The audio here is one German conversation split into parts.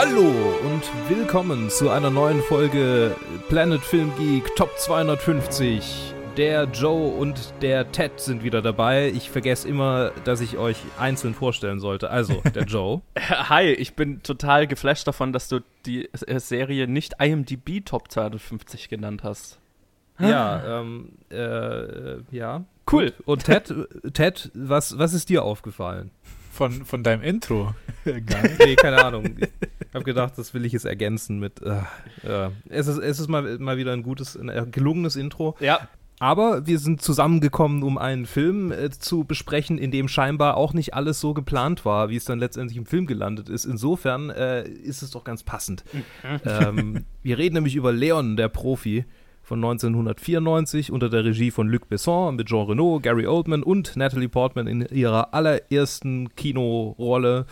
Hallo und willkommen zu einer neuen Folge Planet Film Geek Top 250. Der Joe und der Ted sind wieder dabei. Ich vergesse immer, dass ich euch einzeln vorstellen sollte. Also, der Joe. Hi, ich bin total geflasht davon, dass du die Serie nicht IMDb Top 250 genannt hast. Ja, ähm, äh, ja. Cool. Und Ted, Ted, was, was ist dir aufgefallen? Von, von deinem Intro. nee, keine Ahnung. Ich habe gedacht, das will ich jetzt ergänzen mit. Äh, äh, es ist, es ist mal, mal wieder ein gutes, ein gelungenes Intro. Ja. Aber wir sind zusammengekommen, um einen Film äh, zu besprechen, in dem scheinbar auch nicht alles so geplant war, wie es dann letztendlich im Film gelandet ist. Insofern äh, ist es doch ganz passend. ähm, wir reden nämlich über Leon, der Profi von 1994 unter der Regie von Luc Besson mit Jean Reno, Gary Oldman und Natalie Portman in ihrer allerersten Kinorolle.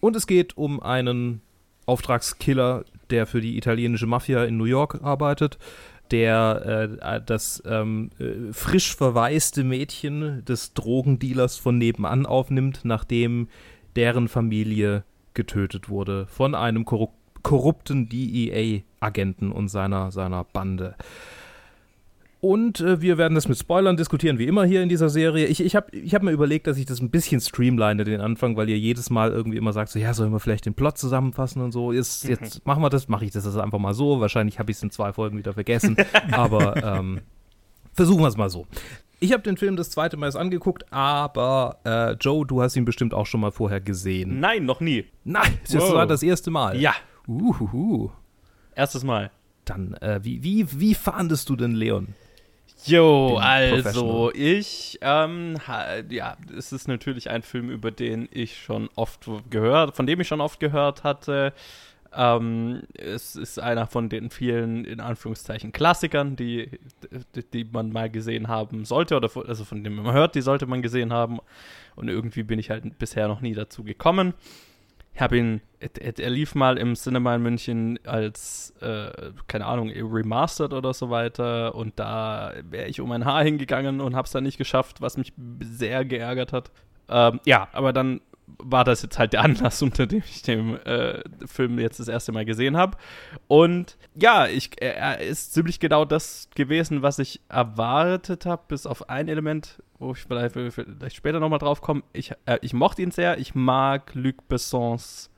Und es geht um einen Auftragskiller, der für die italienische Mafia in New York arbeitet, der äh, das ähm, äh, frisch verwaiste Mädchen des Drogendealers von nebenan aufnimmt, nachdem deren Familie getötet wurde von einem korrup korrupten DEA-Agenten und seiner, seiner Bande. Und äh, wir werden das mit Spoilern diskutieren, wie immer hier in dieser Serie. Ich, ich habe ich hab mir überlegt, dass ich das ein bisschen streamline, den Anfang, weil ihr jedes Mal irgendwie immer sagt, so, ja, sollen wir vielleicht den Plot zusammenfassen und so. Jetzt, Mhm. jetzt machen wir das, mache ich das also einfach mal so. Wahrscheinlich habe ich es in zwei Folgen wieder vergessen. aber ähm, versuchen wir es mal so. Ich habe den Film das zweite Mal erst angeguckt, aber äh, Joe, du hast ihn bestimmt auch schon mal vorher gesehen. Nein, noch nie. Nein, das Wow. war das erste Mal. Ja, Uhuhu. erstes Mal. Dann, äh, wie, wie, wie fandest du denn Leon? Jo, also ich, ähm, ja, es ist natürlich ein Film, über den ich schon oft gehört, von dem ich schon oft gehört hatte. Ähm, es ist einer von den vielen, in Anführungszeichen, Klassikern, die, die, die man mal gesehen haben sollte, oder von, also von dem man hört, die sollte man gesehen haben. Und irgendwie bin ich halt bisher noch nie dazu gekommen. Ich habe ihn, er, er lief mal im Cinema in München als, äh, keine Ahnung, remastered oder so weiter. Und da wäre ich um ein Haar hingegangen und habe es dann nicht geschafft, was mich sehr geärgert hat. Ähm, ja, aber dann war das jetzt halt der Anlass, unter dem ich den äh, Film jetzt das erste Mal gesehen habe. Und ja, ich, er, er ist ziemlich genau das gewesen, was ich erwartet habe, bis auf ein Element, wo ich vielleicht, vielleicht später nochmal drauf komme. Ich, äh, ich mochte ihn sehr. Ich mag Luc Bessons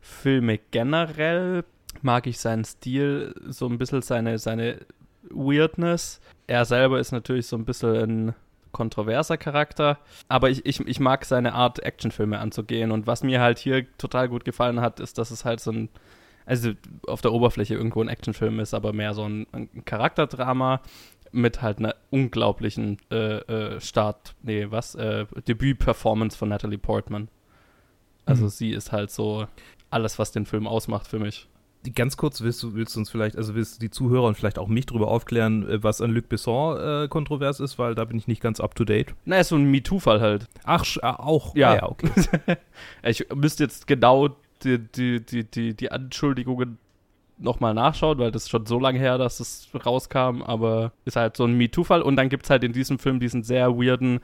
Filme generell. Mag ich seinen Stil, so ein bisschen seine, seine Weirdness. Er selber ist natürlich so ein bisschen ein kontroverser Charakter, aber ich, ich, ich mag seine Art, Actionfilme anzugehen. Und was mir halt hier total gut gefallen hat, ist, dass es halt so ein, also auf der Oberfläche irgendwo ein Actionfilm ist, aber mehr so ein, ein Charakterdrama mit halt einer unglaublichen äh, äh, Start, nee, was, äh, Debüt-Performance von Natalie Portman. Also Mhm. sie ist halt so alles, was den Film ausmacht für mich. Ganz kurz, willst du, willst du uns vielleicht, also willst du die Zuhörer und vielleicht auch mich darüber aufklären, äh, was an Luc Besson äh, kontrovers ist, weil da bin ich nicht ganz up to date. Na, ist so ein MeToo-Fall halt. Ach, ah, auch. Ja. Ah, ja, okay. Ich müsste jetzt genau die, die, die, die, die Anschuldigungen nochmal nachschauen, weil das ist schon so lange her, dass es rauskam, aber ist halt so ein MeToo-Fall. Und dann gibt es halt in diesem Film diesen sehr weirden,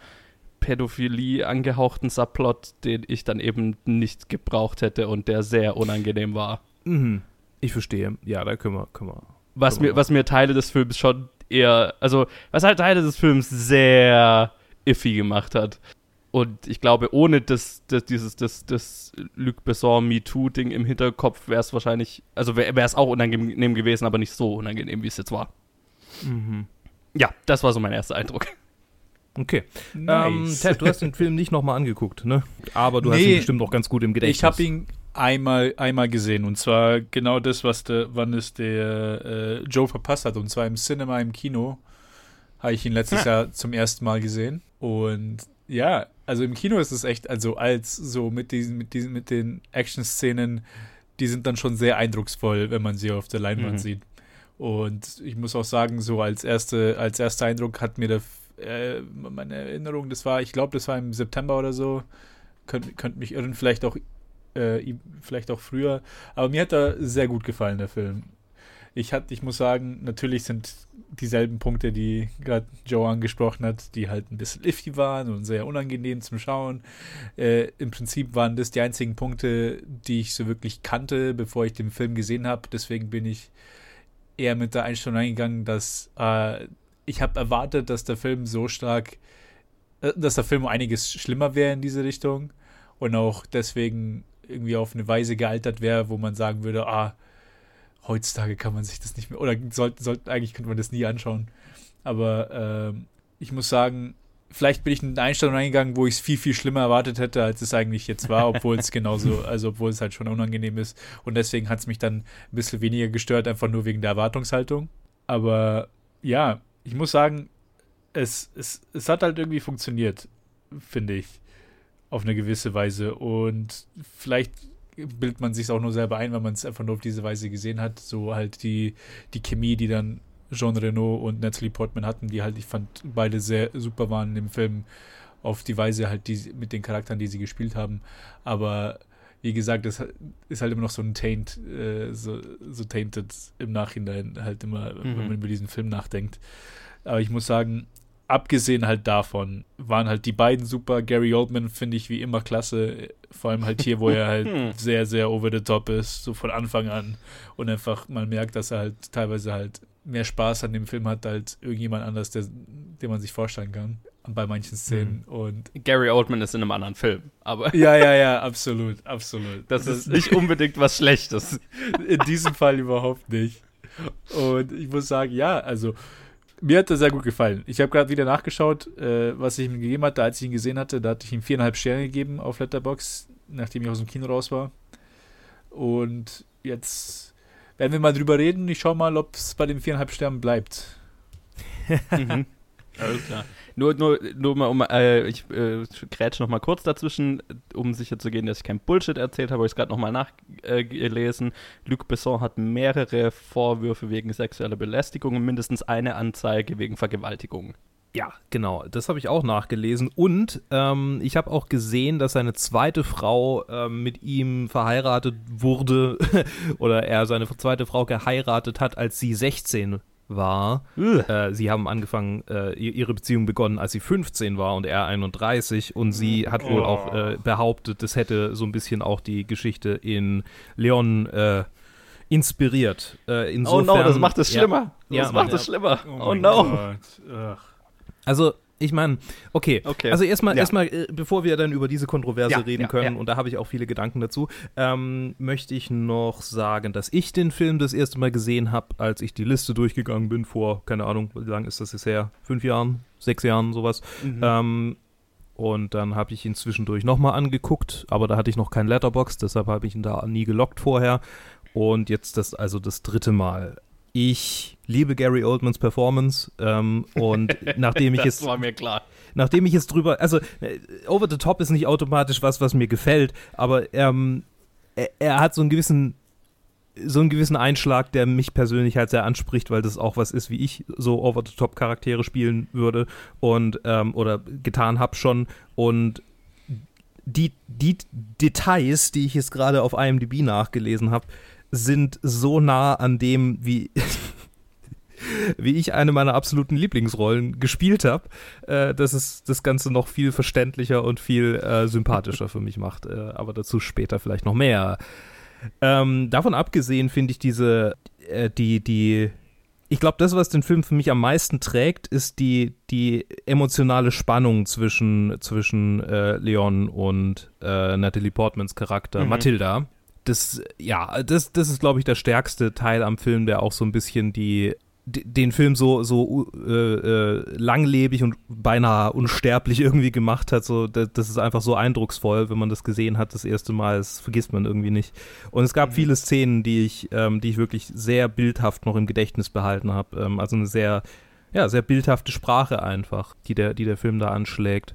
Pädophilie angehauchten Subplot, den ich dann eben nicht gebraucht hätte und der sehr unangenehm war. Mhm. Ich verstehe. Ja, da können wir, können wir. Was Können wir mir, was mir Teile des Films schon eher, also was halt Teile des Films sehr iffy gemacht hat. Und ich glaube, ohne das, das dieses, das, das Luc Besson MeToo-Ding im Hinterkopf wäre es wahrscheinlich, also wäre es auch unangenehm gewesen, aber nicht so unangenehm, wie es jetzt war. Mhm. Ja, das war so mein erster Eindruck. Okay. Nice. Ähm, Ted, du hast den Film nicht nochmal angeguckt, ne? Aber du hast Nee. ihn bestimmt noch ganz gut im Gedächtnis. Ich habe ihn einmal, einmal gesehen und zwar genau das, was der, wann es der äh, Joe verpasst hat und zwar im Cinema im Kino habe ich ihn letztes Jahr zum ersten Mal gesehen und ja, also im Kino ist es echt, also als so mit diesen, mit diesen, mit den Action-Szenen, die sind dann schon sehr eindrucksvoll, wenn man sie auf der Leinwand Mhm. sieht. Und ich muss auch sagen, so als erste, als erster Eindruck hat mir der, äh, meine Erinnerung, das war, ich glaube, das war im September oder so. Könnt, könnt mich irren, vielleicht auch, äh, vielleicht auch früher. Aber mir hat er sehr gut gefallen, der Film. ich, hat, ich muss sagen, natürlich sind dieselben Punkte, die gerade Joe angesprochen hat, die halt ein bisschen iffy waren und sehr unangenehm zum Schauen. Äh, Im Prinzip waren das die einzigen Punkte, die ich so wirklich kannte, bevor ich den Film gesehen habe. Deswegen bin ich eher mit der Einstellung eingegangen, dass äh, ich habe erwartet, dass der Film so stark, äh, dass der Film einiges schlimmer wäre in diese Richtung und auch deswegen irgendwie auf eine Weise gealtert wäre, wo man sagen würde, ah, heutzutage kann man sich das nicht mehr, oder sollte, sollte eigentlich könnte man das nie anschauen. Aber äh, ich muss sagen, vielleicht bin ich in eine Einstellung reingegangen, wo ich es viel, viel schlimmer erwartet hätte, als es eigentlich jetzt war, obwohl es genauso, also obwohl es halt schon unangenehm ist. Und deswegen hat es mich dann ein bisschen weniger gestört, einfach nur wegen der Erwartungshaltung. Aber ja, ich muss sagen, es, es, es hat halt irgendwie funktioniert, finde ich, auf eine gewisse Weise. Und vielleicht bildet man sich auch nur selber ein, weil man es einfach nur auf diese Weise gesehen hat. So halt die, die Chemie, die dann Jean Renault und Natalie Portman hatten, die halt, ich fand, beide sehr super waren im Film, auf die Weise halt, die mit den Charakteren, die sie gespielt haben. Aber wie gesagt, das ist halt immer noch so ein Taint, äh, so, so tainted im Nachhinein halt immer, mhm. wenn man über diesen Film nachdenkt. Aber ich muss sagen, abgesehen halt davon waren halt die beiden super. Gary Oldman finde ich wie immer klasse. Vor allem halt hier, wo er halt hm. sehr, sehr over the top ist, so von Anfang an. Und einfach, man merkt, dass er halt teilweise halt mehr Spaß an dem Film hat als irgendjemand anders, der, den man sich vorstellen kann. Bei manchen Szenen. Mhm. Und Gary Oldman ist in einem anderen Film, aber. Ja, ja, ja, absolut, absolut. Das, das ist nicht unbedingt was Schlechtes. In diesem Fall überhaupt nicht. Und ich muss sagen, ja, also mir hat er sehr gut gefallen. Ich habe gerade wieder nachgeschaut, äh, was ich ihm gegeben hatte, als ich ihn gesehen hatte. Da hatte ich ihm viereinhalb Sterne gegeben auf Letterbox, nachdem ich aus dem Kino raus war. Und jetzt werden wir mal drüber reden. Ich schaue mal, ob es bei den viereinhalb Sternen bleibt. mhm. Alles klar. Nur, nur, nur mal, um, äh, ich äh, grätsch noch mal kurz dazwischen, um sicher zu gehen, dass ich kein Bullshit erzählt habe, habe ich es gerade noch mal nachgelesen. Äh, Luc Besson hat mehrere Vorwürfe wegen sexueller Belästigung und mindestens eine Anzeige wegen Vergewaltigung. Ja, genau. Das habe ich auch nachgelesen. Und ähm, ich habe auch gesehen, dass seine zweite Frau ähm, mit ihm verheiratet wurde oder er seine zweite Frau geheiratet hat, als sie 16 war. Äh, sie haben angefangen, äh, ihre Beziehung begonnen, als sie 15 war und er 31. Und sie hat wohl oh. auch äh, behauptet, das hätte so ein bisschen auch die Geschichte in Leon äh, inspiriert. Insofern, oh no, das macht es schlimmer. Ja, das ja, macht es ja. schlimmer. Oh, oh no. Also ich meine, okay. okay. Also erstmal, ja. erstmal, äh, bevor wir dann über diese Kontroverse ja, reden ja, können, und da habe ich auch viele Gedanken dazu, ähm, möchte ich noch sagen, dass ich den Film das erste Mal gesehen habe, als ich die Liste durchgegangen bin, vor, keine Ahnung, wie lange ist das jetzt her? Fünf Jahren, sechs Jahren, sowas. Mhm. Ähm, und dann habe ich ihn zwischendurch nochmal angeguckt, aber da hatte ich noch kein Letterbox, deshalb habe ich ihn da nie gelockt vorher. Und jetzt das also das dritte Mal. Ich liebe Gary Oldmans Performance ähm, und nachdem ich es war mir klar. Nachdem ich es drüber, also äh, Over the Top ist nicht automatisch was, was mir gefällt, aber ähm, er, er, hat so einen gewissen so einen gewissen Einschlag, der mich persönlich halt sehr anspricht, weil das auch was ist, wie ich so Over the Top Charaktere spielen würde und ähm, oder getan habe schon und die, die Details, die ich jetzt gerade auf IMDb nachgelesen habe, sind so nah an dem, wie, wie ich eine meiner absoluten Lieblingsrollen gespielt habe, äh, dass es das Ganze noch viel verständlicher und viel äh, sympathischer für mich macht. Äh, aber dazu später vielleicht noch mehr. Ähm, davon abgesehen finde ich diese, äh, die, die, ich glaube, das, was den Film für mich am meisten trägt, ist die, die emotionale Spannung zwischen, zwischen äh, Leon und äh, Natalie Portmans Charakter, mhm. Mathilda das, ja, das, das ist, glaube ich, der stärkste Teil am Film, der auch so ein bisschen die den Film so so äh, äh, langlebig und beinahe unsterblich irgendwie gemacht hat. So, das, das, ist einfach so eindrucksvoll, wenn man das gesehen hat das erste Mal. Das vergisst man irgendwie nicht. Und es gab mhm. viele Szenen, die ich, ähm, die ich wirklich sehr bildhaft noch im Gedächtnis behalten habe. Ähm, also eine sehr, ja, sehr bildhafte Sprache einfach, die der, die der Film da anschlägt.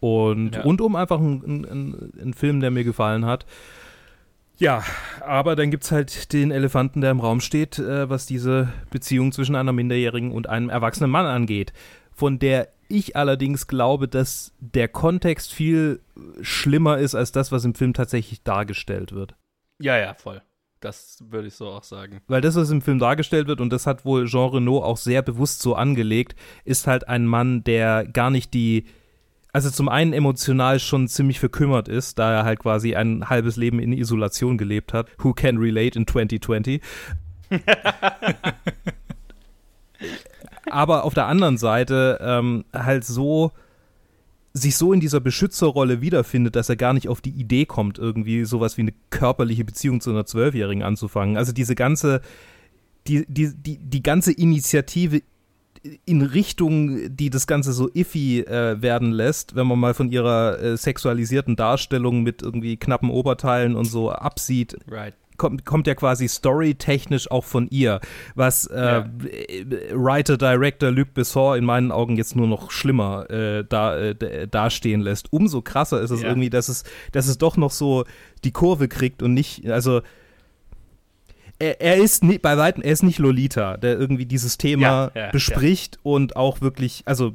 Und ja. rundum einfach ein, ein, ein Film, der mir gefallen hat. Ja, aber dann gibt es halt den Elefanten, der im Raum steht, äh, was diese Beziehung zwischen einer Minderjährigen und einem erwachsenen Mann angeht. Von der ich allerdings glaube, dass der Kontext viel schlimmer ist als das, was im Film tatsächlich dargestellt wird. Ja, ja, voll. das würde ich so auch sagen. Weil das, was im Film dargestellt wird, und das hat wohl Jean Renault auch sehr bewusst so angelegt, ist halt ein Mann, der gar nicht die, also zum einen emotional schon ziemlich verkümmert ist, da er halt quasi ein halbes Leben in Isolation gelebt hat. Who can relate in 2020? Aber auf der anderen Seite ähm, halt so sich so in dieser Beschützerrolle wiederfindet, dass er gar nicht auf die Idee kommt, irgendwie sowas wie eine körperliche Beziehung zu einer Zwölfjährigen anzufangen. Also diese ganze, die, die, die, die ganze Initiative in Richtung, die das Ganze so iffy äh, werden lässt, wenn man mal von ihrer äh, sexualisierten Darstellung mit irgendwie knappen Oberteilen und so absieht. Right kommt, kommt ja quasi storytechnisch auch von ihr, was äh, ja. Writer, Director Luc Besson in meinen Augen jetzt nur noch schlimmer äh, da, äh, dastehen lässt. Umso krasser ist es ja. irgendwie, dass es, dass es doch noch so die Kurve kriegt und nicht, also er, er ist nie, bei weitem, er ist nicht Lolita, der irgendwie dieses Thema ja, bespricht und auch wirklich, also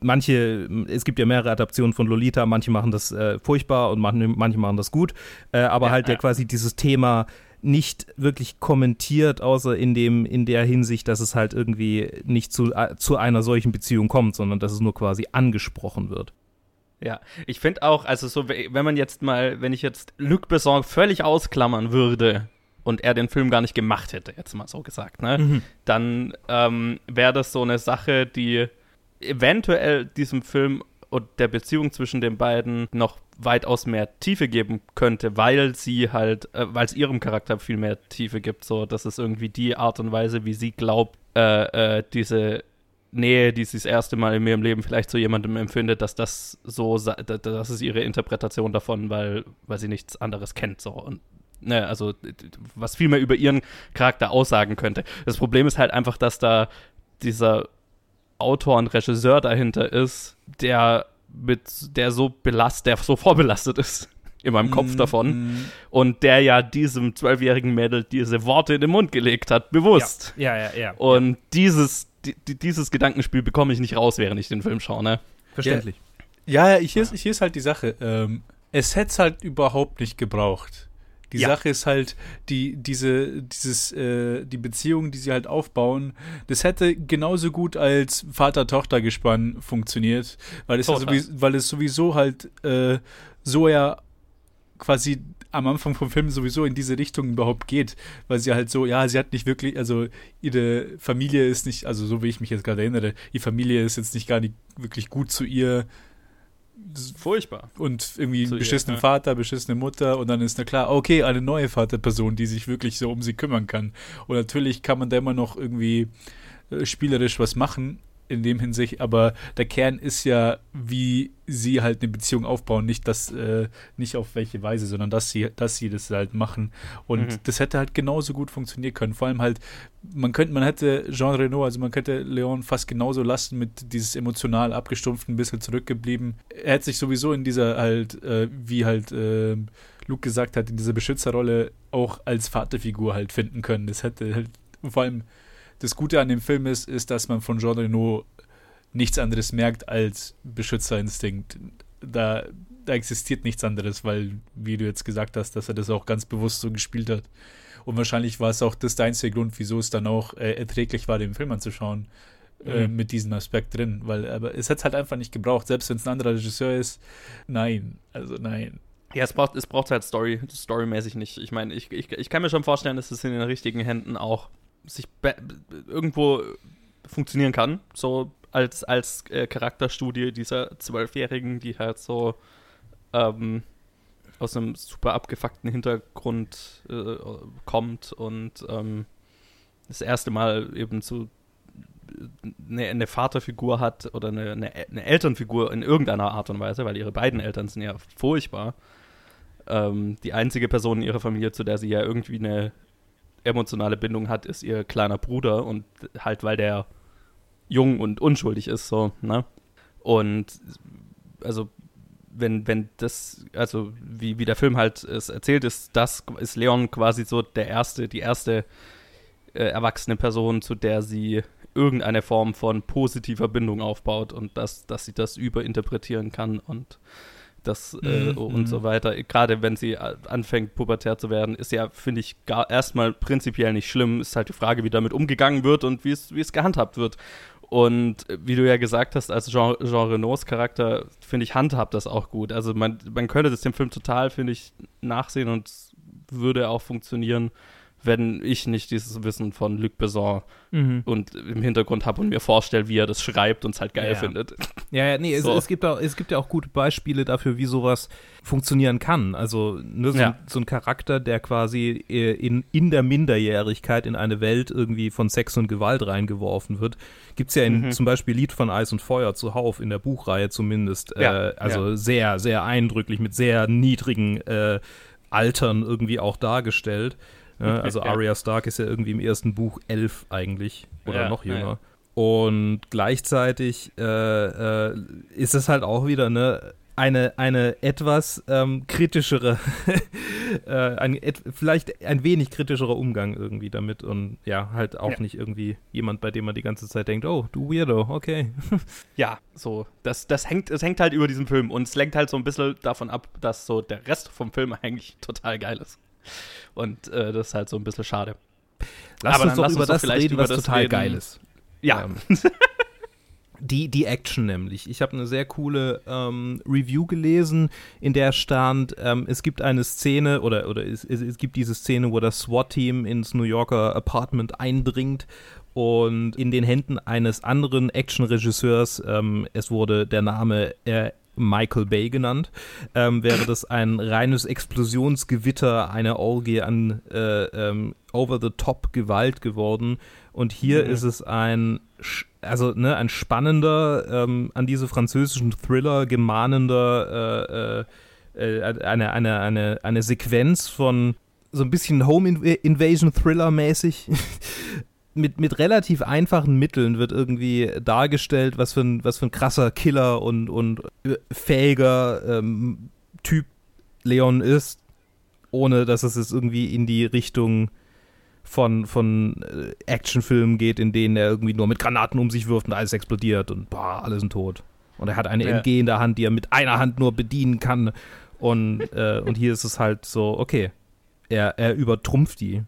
manche, es gibt ja mehrere Adaptionen von Lolita, manche machen das äh, furchtbar und manche, manche machen das gut, äh, aber ja, halt ja, quasi dieses Thema nicht wirklich kommentiert, außer in dem, in der Hinsicht, dass es halt irgendwie nicht zu, äh, zu einer solchen Beziehung kommt, sondern dass es nur quasi angesprochen wird. Ja, ich finde auch, also so, wenn man jetzt mal, wenn ich jetzt Luc Besson völlig ausklammern würde und er den Film gar nicht gemacht hätte, jetzt mal so gesagt, ne, mhm. dann ähm, wäre das so eine Sache, die eventuell diesem Film und der Beziehung zwischen den beiden noch weitaus mehr Tiefe geben könnte, weil sie halt, äh, weil es ihrem Charakter viel mehr Tiefe gibt. So, das ist irgendwie die Art und Weise, wie sie glaubt, äh, äh, diese Nähe, die sie das erste Mal in ihrem Leben vielleicht zu jemandem empfindet, dass das so, das ist ihre Interpretation davon, weil, weil sie nichts anderes kennt. So und ne, also was viel mehr über ihren Charakter aussagen könnte. Das Problem ist halt einfach, dass da dieser Autor und Regisseur dahinter ist, der mit, der so belast, der so vorbelastet ist in meinem Kopf mm, davon. Mm. Und der ja diesem zwölfjährigen Mädel diese Worte in den Mund gelegt hat, bewusst. Ja, ja, ja. ja. Und dieses, die, dieses Gedankenspiel bekomme ich nicht raus, während ich den Film schaue, ne? Verständlich. Ja, ja, hier, ist, hier ist halt die Sache. Ähm, es hätte es halt überhaupt nicht gebraucht. Die ja. Sache ist halt, die, diese, dieses, äh, die Beziehung, die sie halt aufbauen, das hätte genauso gut als Vater-Tochter-Gespann funktioniert, weil es, ja sowieso, weil es sowieso halt äh, so ja quasi am Anfang vom Film sowieso in diese Richtung überhaupt geht, weil sie halt so, ja, sie hat nicht wirklich, also ihre Familie ist nicht, also so wie ich mich jetzt gerade erinnere, ihre Familie ist jetzt nicht gar nicht wirklich gut zu ihr, Furchtbar. Und irgendwie einen beschissenen ihr, Vater, beschissene Mutter und dann ist na klar, okay, eine neue Vaterperson, die sich wirklich so um sie kümmern kann. Und natürlich kann man da immer noch irgendwie äh, spielerisch was machen, in dem Hinsicht, aber der Kern ist ja, wie sie halt eine Beziehung aufbauen, nicht das, äh, nicht auf welche Weise, sondern dass sie, dass sie das halt machen. Und mhm. das hätte halt genauso gut funktionieren können. Vor allem halt, man könnte, man hätte Jean Reno, also man könnte Leon fast genauso lassen mit dieses emotional abgestumpften, ein bisschen zurückgeblieben. Er hätte sich sowieso in dieser halt, äh, wie halt äh, Luke gesagt hat, in dieser Beschützerrolle auch als Vaterfigur halt finden können. Das hätte halt, vor allem das Gute an dem Film ist, ist, dass man von Jean Reno nichts anderes merkt als Beschützerinstinkt. Da, da existiert nichts anderes, weil, wie du jetzt gesagt hast, dass er das auch ganz bewusst so gespielt hat. Und wahrscheinlich war es auch das der einzige Grund, wieso es dann auch äh, erträglich war, den Film anzuschauen. Äh, mhm. mit diesem Aspekt drin, weil aber es hat halt einfach nicht gebraucht, selbst wenn es ein anderer Regisseur ist. Nein, also nein. Ja, es braucht, es braucht halt Story, storymäßig nicht. Ich meine, ich, ich, ich kann mir schon vorstellen, dass es in den richtigen Händen auch sich irgendwo funktionieren kann, so als, als äh, Charakterstudie dieser Zwölfjährigen, die halt so ähm, aus einem super abgefuckten Hintergrund äh, kommt und ähm, das erste Mal eben so eine, eine Vaterfigur hat oder eine, eine, eine, Elternfigur in irgendeiner Art und Weise, weil ihre beiden Eltern sind ja furchtbar. Ähm, die einzige Person in ihrer Familie, zu der sie ja irgendwie eine emotionale Bindung hat, ist ihr kleiner Bruder und halt, weil der jung und unschuldig ist, so, ne? Und also, wenn, wenn das, also wie, wie der Film halt es erzählt ist, das ist Leon quasi so der erste, die erste äh, erwachsene Person, zu der sie irgendeine Form von positiver Bindung aufbaut und dass, dass sie das überinterpretieren kann und das äh, Mhm, und so mhm. weiter. Gerade wenn sie äh, anfängt, pubertär zu werden, ist ja, finde ich, gar erstmal prinzipiell nicht schlimm. Ist halt die Frage, wie damit umgegangen wird und wie es, wie es gehandhabt wird. Und äh, wie du ja gesagt hast, als Jean, Jean Renaults Charakter, finde ich, handhabt das auch gut. Also man, man könnte das dem Film total, finde ich, nachsehen und würde auch funktionieren, wenn ich nicht dieses Wissen von Luc Besson Mhm. und im Hintergrund habe und mir vorstelle, wie er das schreibt und es halt geil Ja. findet. Ja, ja, nee, es, So. es, gibt auch, es gibt ja auch gute Beispiele dafür, wie sowas funktionieren kann. Also ne, so, Ja. ein, so ein Charakter, der quasi äh, in, in der Minderjährigkeit in eine Welt irgendwie von Sex und Gewalt reingeworfen wird. Gibt es ja in Mhm. zum Beispiel Lied von Eis und Feuer zuhauf, in der Buchreihe zumindest. Ja, Äh, also sehr, sehr eindrücklich, mit sehr niedrigen äh, Altern irgendwie auch dargestellt. Ja, also Ja. Arya Stark ist ja irgendwie im ersten Buch elf eigentlich oder Ja, noch jünger. Und gleichzeitig äh, äh, ist es halt auch wieder eine, eine, eine etwas ähm, kritischere, äh, ein, et, vielleicht ein wenig kritischerer Umgang irgendwie damit und ja, halt auch Ja. nicht irgendwie jemand, bei dem man die ganze Zeit denkt, oh, du Weirdo, okay. Ja, so, das, das hängt, es hängt halt über diesem Film und es lenkt halt so ein bisschen davon ab, dass so der Rest vom Film eigentlich total geil ist. Und äh, das ist halt so ein bisschen schade. Lass Aber uns doch lass über uns das vielleicht reden, über was das total reden. geil ist. Ja. Ähm, die, die Action nämlich. Ich habe eine sehr coole ähm, Review gelesen, in der stand, ähm, es gibt eine Szene oder, oder es, es, es gibt diese Szene, wo das SWAT-Team ins New Yorker Apartment eindringt und in den Händen eines anderen Action-Regisseurs, ähm, es wurde der Name äh, Michael Bay genannt, ähm, wäre das ein reines Explosionsgewitter, eine Orgie an äh, ähm, over-the-top-Gewalt geworden. Und hier Mhm. ist es ein, also ne, ein spannender, ähm, an diese französischen Thriller gemahnender, äh, äh, äh, eine, eine, eine, eine Sequenz von so ein bisschen Home Inv- Invasion Thriller mäßig. Mit, mit relativ einfachen Mitteln wird irgendwie dargestellt, was für ein, was für ein krasser Killer und, und äh, fähiger ähm, Typ Leon ist, ohne dass es jetzt irgendwie in die Richtung von, von äh, Actionfilmen geht, in denen er irgendwie nur mit Granaten um sich wirft und alles explodiert und boah, alle sind tot. Und er hat eine Ja. MG in der Hand, die er mit einer Hand nur bedienen kann. Und, äh, und hier ist es halt so, okay, er, er übertrumpft die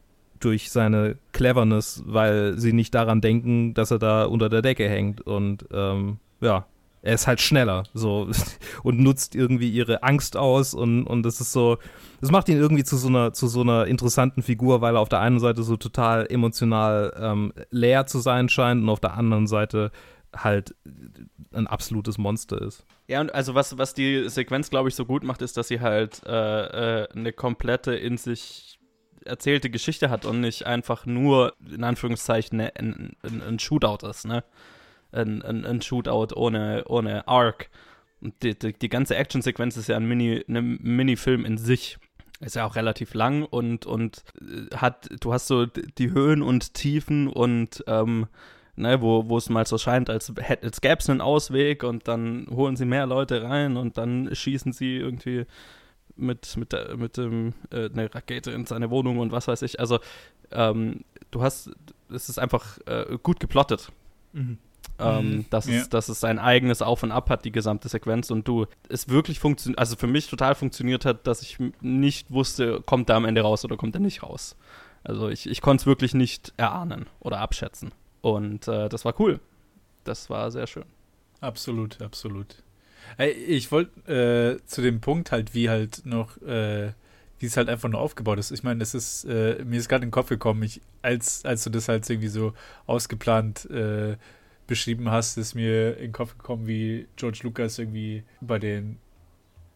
durch seine Cleverness, weil sie nicht daran denken, dass er da unter der Decke hängt. Und ähm, ja, er ist halt schneller so und nutzt irgendwie ihre Angst aus und, und das ist so, das macht ihn irgendwie zu so einer, zu so einer interessanten Figur, weil er auf der einen Seite so total emotional ähm, leer zu sein scheint und auf der anderen Seite halt ein absolutes Monster ist. Ja, und also was, was die Sequenz, glaube ich, so gut macht, ist, dass sie halt äh, äh, eine komplette in sich erzählte Geschichte hat und nicht einfach nur, in Anführungszeichen, ne, ein, ein, ein Shootout ist, ne? Ein, ein, ein Shootout ohne, ohne Arc. Die, die, die ganze Actionsequenz ist ja ein Mini, eine Mini-Film in sich. Ist ja auch relativ lang und, und äh, hat, du hast so die Höhen und Tiefen und ähm, ne, wo, wo es mal so scheint, als, als gäbe es einen Ausweg und dann holen sie mehr Leute rein und dann schießen sie irgendwie mit, mit, der, mit dem, äh, eine Rakete in seine Wohnung und was weiß ich. Also, ähm, du hast, es ist einfach äh, gut geplottet. Ähm, Mhm. dass, Ja. es, dass es sein eigenes Auf und Ab hat, die gesamte Sequenz und du es wirklich funktioniert, also für mich total funktioniert hat, dass ich nicht wusste, kommt er am Ende raus oder kommt er nicht raus. Also ich, ich konnte es wirklich nicht erahnen oder abschätzen. Und äh, das war cool. Das war sehr schön. Absolut, absolut. Ich wollte äh, zu dem Punkt halt, wie halt noch, äh, wie es halt einfach nur aufgebaut ist. Ich meine, das ist, äh, mir ist gerade in den Kopf gekommen, ich, als, als du das halt irgendwie so ausgeplant äh, beschrieben hast, ist mir in den Kopf gekommen, wie George Lucas irgendwie bei den,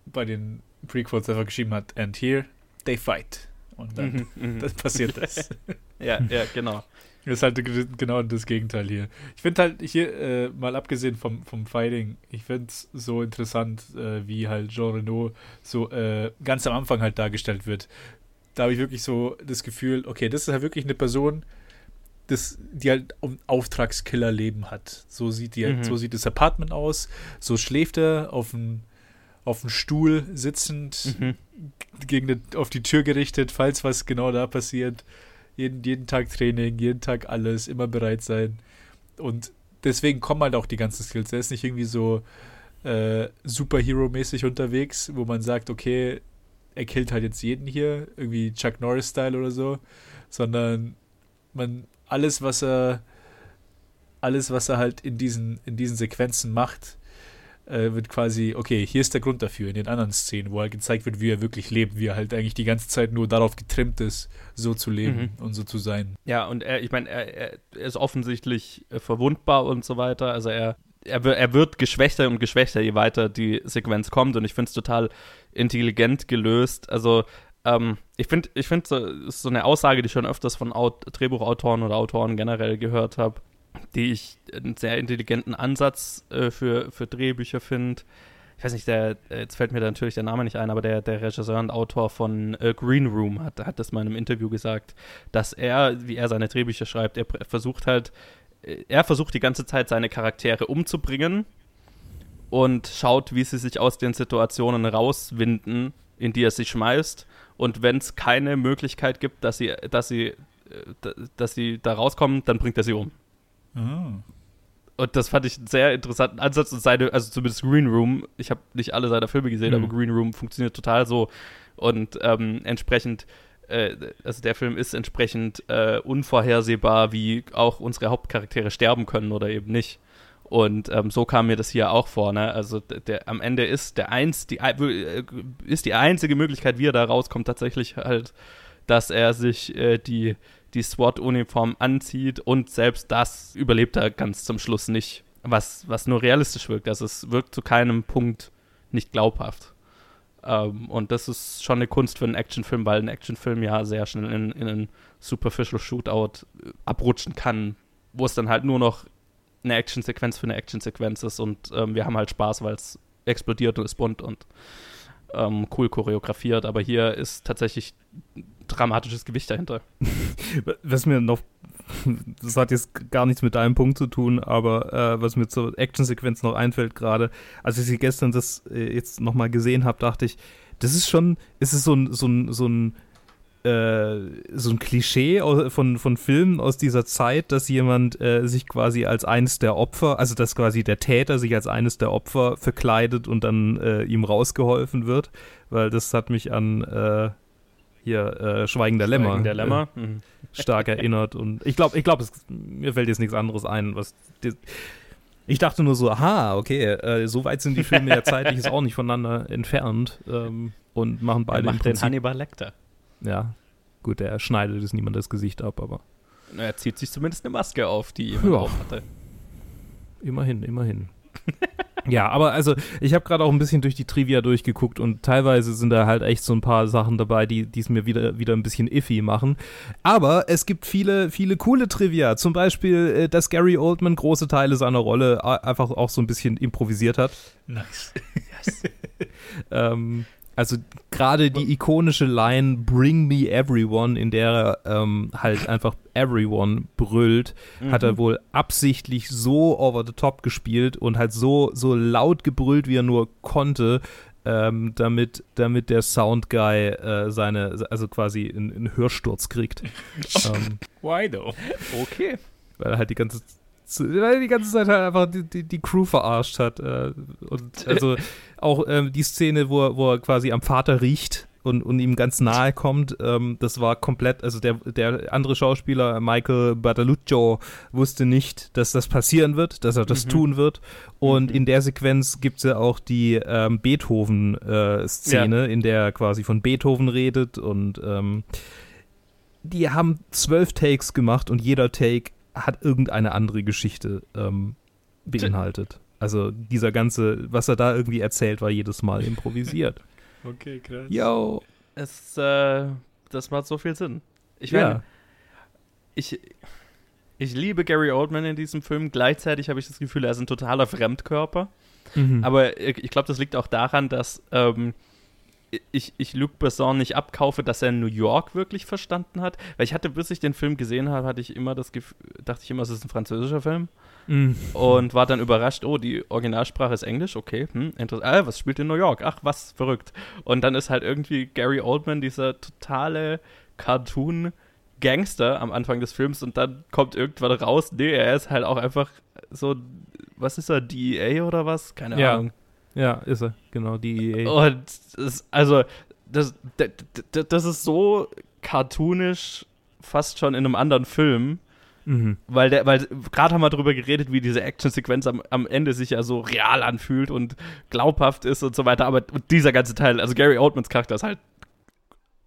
bei den Prequels einfach geschrieben hat, and here they fight. Und dann Mhm, das passiert das. ja, ja, genau. Das ist halt ge- genau das Gegenteil hier. Ich finde halt hier, äh, mal abgesehen vom, vom Fighting, ich finde es so interessant, äh, wie halt Jean Reno so äh, ganz am Anfang halt dargestellt wird. Da habe ich wirklich so das Gefühl, okay, das ist halt wirklich eine Person, das, die halt ein Auftragskiller-Leben hat. So sieht die halt, Mhm. so sieht das Apartment aus, so schläft er auf dem auf dem Stuhl sitzend, Mhm. gegen die, auf die Tür gerichtet, falls was genau da passiert. Jeden, jeden Tag Training, jeden Tag alles, immer bereit sein. Und deswegen kommen halt auch die ganzen Skills. Er ist nicht irgendwie so, äh, Superhero-mäßig unterwegs, wo man sagt, okay, er killt halt jetzt jeden hier, irgendwie Chuck Norris-Style oder so, sondern man, alles, was er, alles, was er halt in diesen, in diesen Sequenzen macht, äh, wird quasi, okay, hier ist der Grund dafür in den anderen Szenen, wo halt gezeigt wird, wie er wirklich lebt, wie er halt eigentlich die ganze Zeit nur darauf getrimmt ist, so zu leben mhm. und so zu sein. Ja, und er, ich meine, er, er, ist offensichtlich äh, verwundbar und so weiter. Also er, er, er wird geschwächter und geschwächter, je weiter die Sequenz kommt. Und ich finde es total intelligent gelöst. Also ähm, ich finde, ich finde, so, ist so eine Aussage, die ich schon öfters von Aut Drehbuchautoren oder Autoren generell gehört habe, die ich einen sehr intelligenten Ansatz äh, für, für Drehbücher finde. Ich weiß nicht, der, äh, jetzt fällt mir natürlich der Name nicht ein, aber der, der Regisseur und Autor von äh, Green Room hat, hat das mal in einem Interview gesagt, dass er, wie er seine Drehbücher schreibt, er versucht halt, äh, er versucht die ganze Zeit seine Charaktere umzubringen und schaut, wie sie sich aus den Situationen rauswinden, in die er sich schmeißt. Und wenn es keine Möglichkeit gibt, dass sie, dass sie, äh, dass sie da rauskommen, dann bringt er sie um. Oh. Und das fand ich einen sehr interessanten Ansatz. Und seine, also zumindest Green Room, ich habe nicht alle seiner Filme gesehen, mhm. aber Green Room funktioniert total so. Und ähm, entsprechend, äh, also der Film ist entsprechend äh, unvorhersehbar, wie auch unsere Hauptcharaktere sterben können oder eben nicht. Und ähm, so kam mir das hier auch vor. Ne? Also der, am Ende ist der eins, die, äh, ist die einzige Möglichkeit, wie er da rauskommt, tatsächlich halt, dass er sich äh, die die SWAT-Uniform anzieht und selbst das überlebt er ganz zum Schluss nicht, was, was nur realistisch wirkt. Also es wirkt zu keinem Punkt nicht glaubhaft. Ähm, und das ist schon eine Kunst für einen Actionfilm, weil ein Actionfilm ja sehr schnell in, in einen Superficial Shootout äh, abrutschen kann, wo es dann halt nur noch eine Actionsequenz für eine Actionsequenz ist und ähm, wir haben halt Spaß, weil es explodiert und ist bunt und ähm, cool choreografiert, aber hier ist tatsächlich dramatisches Gewicht dahinter. Was mir noch, das hat jetzt gar nichts mit deinem Punkt zu tun, aber äh, was mir zur Actionsequenz noch einfällt gerade, als ich sie gestern das äh, jetzt nochmal gesehen habe, dachte ich, das ist schon, ist es so ein, so ein, so ein so ein Klischee von, von Filmen aus dieser Zeit, dass jemand äh, sich quasi als eines der Opfer, also dass quasi der Täter sich als eines der Opfer verkleidet und dann äh, ihm rausgeholfen wird, weil das hat mich an äh, hier äh, Schweigen der Lämmer, Schweigen Lämmer. Äh, mhm. stark erinnert und ich glaube, ich glaube, mir fällt jetzt nichts anderes ein, was ich dachte nur so, aha, okay, äh, so weit sind die Filme ja zeitlich ist auch nicht voneinander entfernt ähm, und machen beide er macht den Hannibal Lecter. Ja, gut, er schneidet es niemand das Gesicht ab, aber. Er zieht sich zumindest eine Maske auf, die jemand ja. hatte. Immerhin, immerhin. ja, aber also ich habe gerade auch ein bisschen durch die Trivia durchgeguckt und teilweise sind da halt echt so ein paar Sachen dabei, die es mir wieder, wieder ein bisschen iffy machen. Aber es gibt viele, viele coole Trivia. Zum Beispiel, äh, dass Gary Oldman große Teile seiner Rolle einfach auch so ein bisschen improvisiert hat. Nice. yes. ähm, also gerade die ikonische Line Bring me everyone, in der er ähm, halt einfach everyone brüllt, mhm. hat er wohl absichtlich so over the top gespielt und halt so, so laut gebrüllt, wie er nur konnte, ähm, damit, damit der Soundguy äh, seine, also quasi einen, einen Hörsturz kriegt. ähm, Why though? Okay. Weil er halt die ganze weil die ganze Zeit halt einfach die, die, die Crew verarscht hat. Äh, und also auch ähm, die Szene, wo er, wo er quasi am Vater riecht und, und ihm ganz nahe kommt, ähm, das war komplett, also der, der andere Schauspieler, Michael Badaluccio, wusste nicht, dass das passieren wird, dass er das mhm. tun wird. Und mhm. in der Sequenz gibt es ja auch die ähm, Beethoven-Szene, äh, ja. in der er quasi von Beethoven redet und ähm, die haben zwölf Takes gemacht und jeder Take hat irgendeine andere Geschichte ähm, beinhaltet. Also dieser ganze, was er da irgendwie erzählt, war jedes Mal improvisiert. okay, krass. Yo. Es, äh, das macht so viel Sinn. Ich meine, ja. ich, ich liebe Gary Oldman in diesem Film. Gleichzeitig habe ich das Gefühl, er ist ein totaler Fremdkörper. Mhm. Aber ich glaube, das liegt auch daran, dass ähm, ich, ich Luc Besson nicht abkaufe, dass er New York wirklich verstanden hat. Weil ich hatte, bis ich den Film gesehen habe, hatte ich immer das Gefühl, dachte ich immer, es ist ein französischer Film. Mm. Und war dann überrascht, oh, die Originalsprache ist Englisch, okay, hm, interessant. Ah, was spielt in New York? Ach, was, verrückt. Und dann ist halt irgendwie Gary Oldman dieser totale Cartoon- Gangster am Anfang des Films und dann kommt irgendwann raus, nee, er ist halt auch einfach so, was ist er, DEA oder was? Keine ja. Ahnung. Ja, ist er, genau, die EA. Und das, also, das, das, das ist so cartoonisch fast schon in einem anderen Film. Mhm. Weil der, weil gerade haben wir darüber geredet, wie diese Actionsequenz am, am Ende sich ja so real anfühlt und glaubhaft ist und so weiter. Aber dieser ganze Teil, also Gary Oldmans Charakter ist halt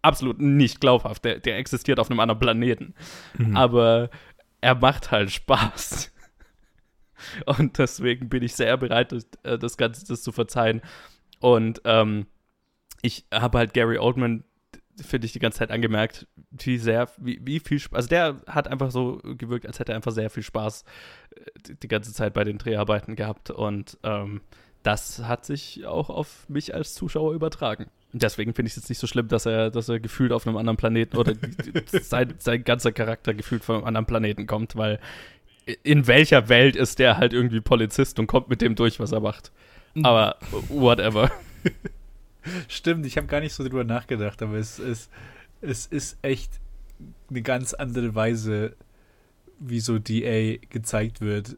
absolut nicht glaubhaft. Der, der existiert auf einem anderen Planeten. Mhm. Aber er macht halt Spaß. Und deswegen bin ich sehr bereit, das, äh, das Ganze das zu verzeihen. Und ähm, ich habe halt Gary Oldman, finde ich, die ganze Zeit angemerkt, wie sehr, wie, wie viel Spaß. Also der hat einfach so gewirkt, als hätte er einfach sehr viel Spaß äh, die, ganze Zeit bei den Dreharbeiten gehabt. Und ähm, das hat sich auch auf mich als Zuschauer übertragen. Deswegen finde ich es jetzt nicht so schlimm, dass er, dass er gefühlt auf einem anderen Planeten oder sein, sein ganzer Charakter gefühlt von einem anderen Planeten kommt, weil in welcher Welt ist der halt irgendwie Polizist und kommt mit dem durch, was er macht. Aber whatever. Stimmt, ich habe gar nicht so drüber nachgedacht, aber es, es, es ist echt eine ganz andere Weise, wie so DA gezeigt wird,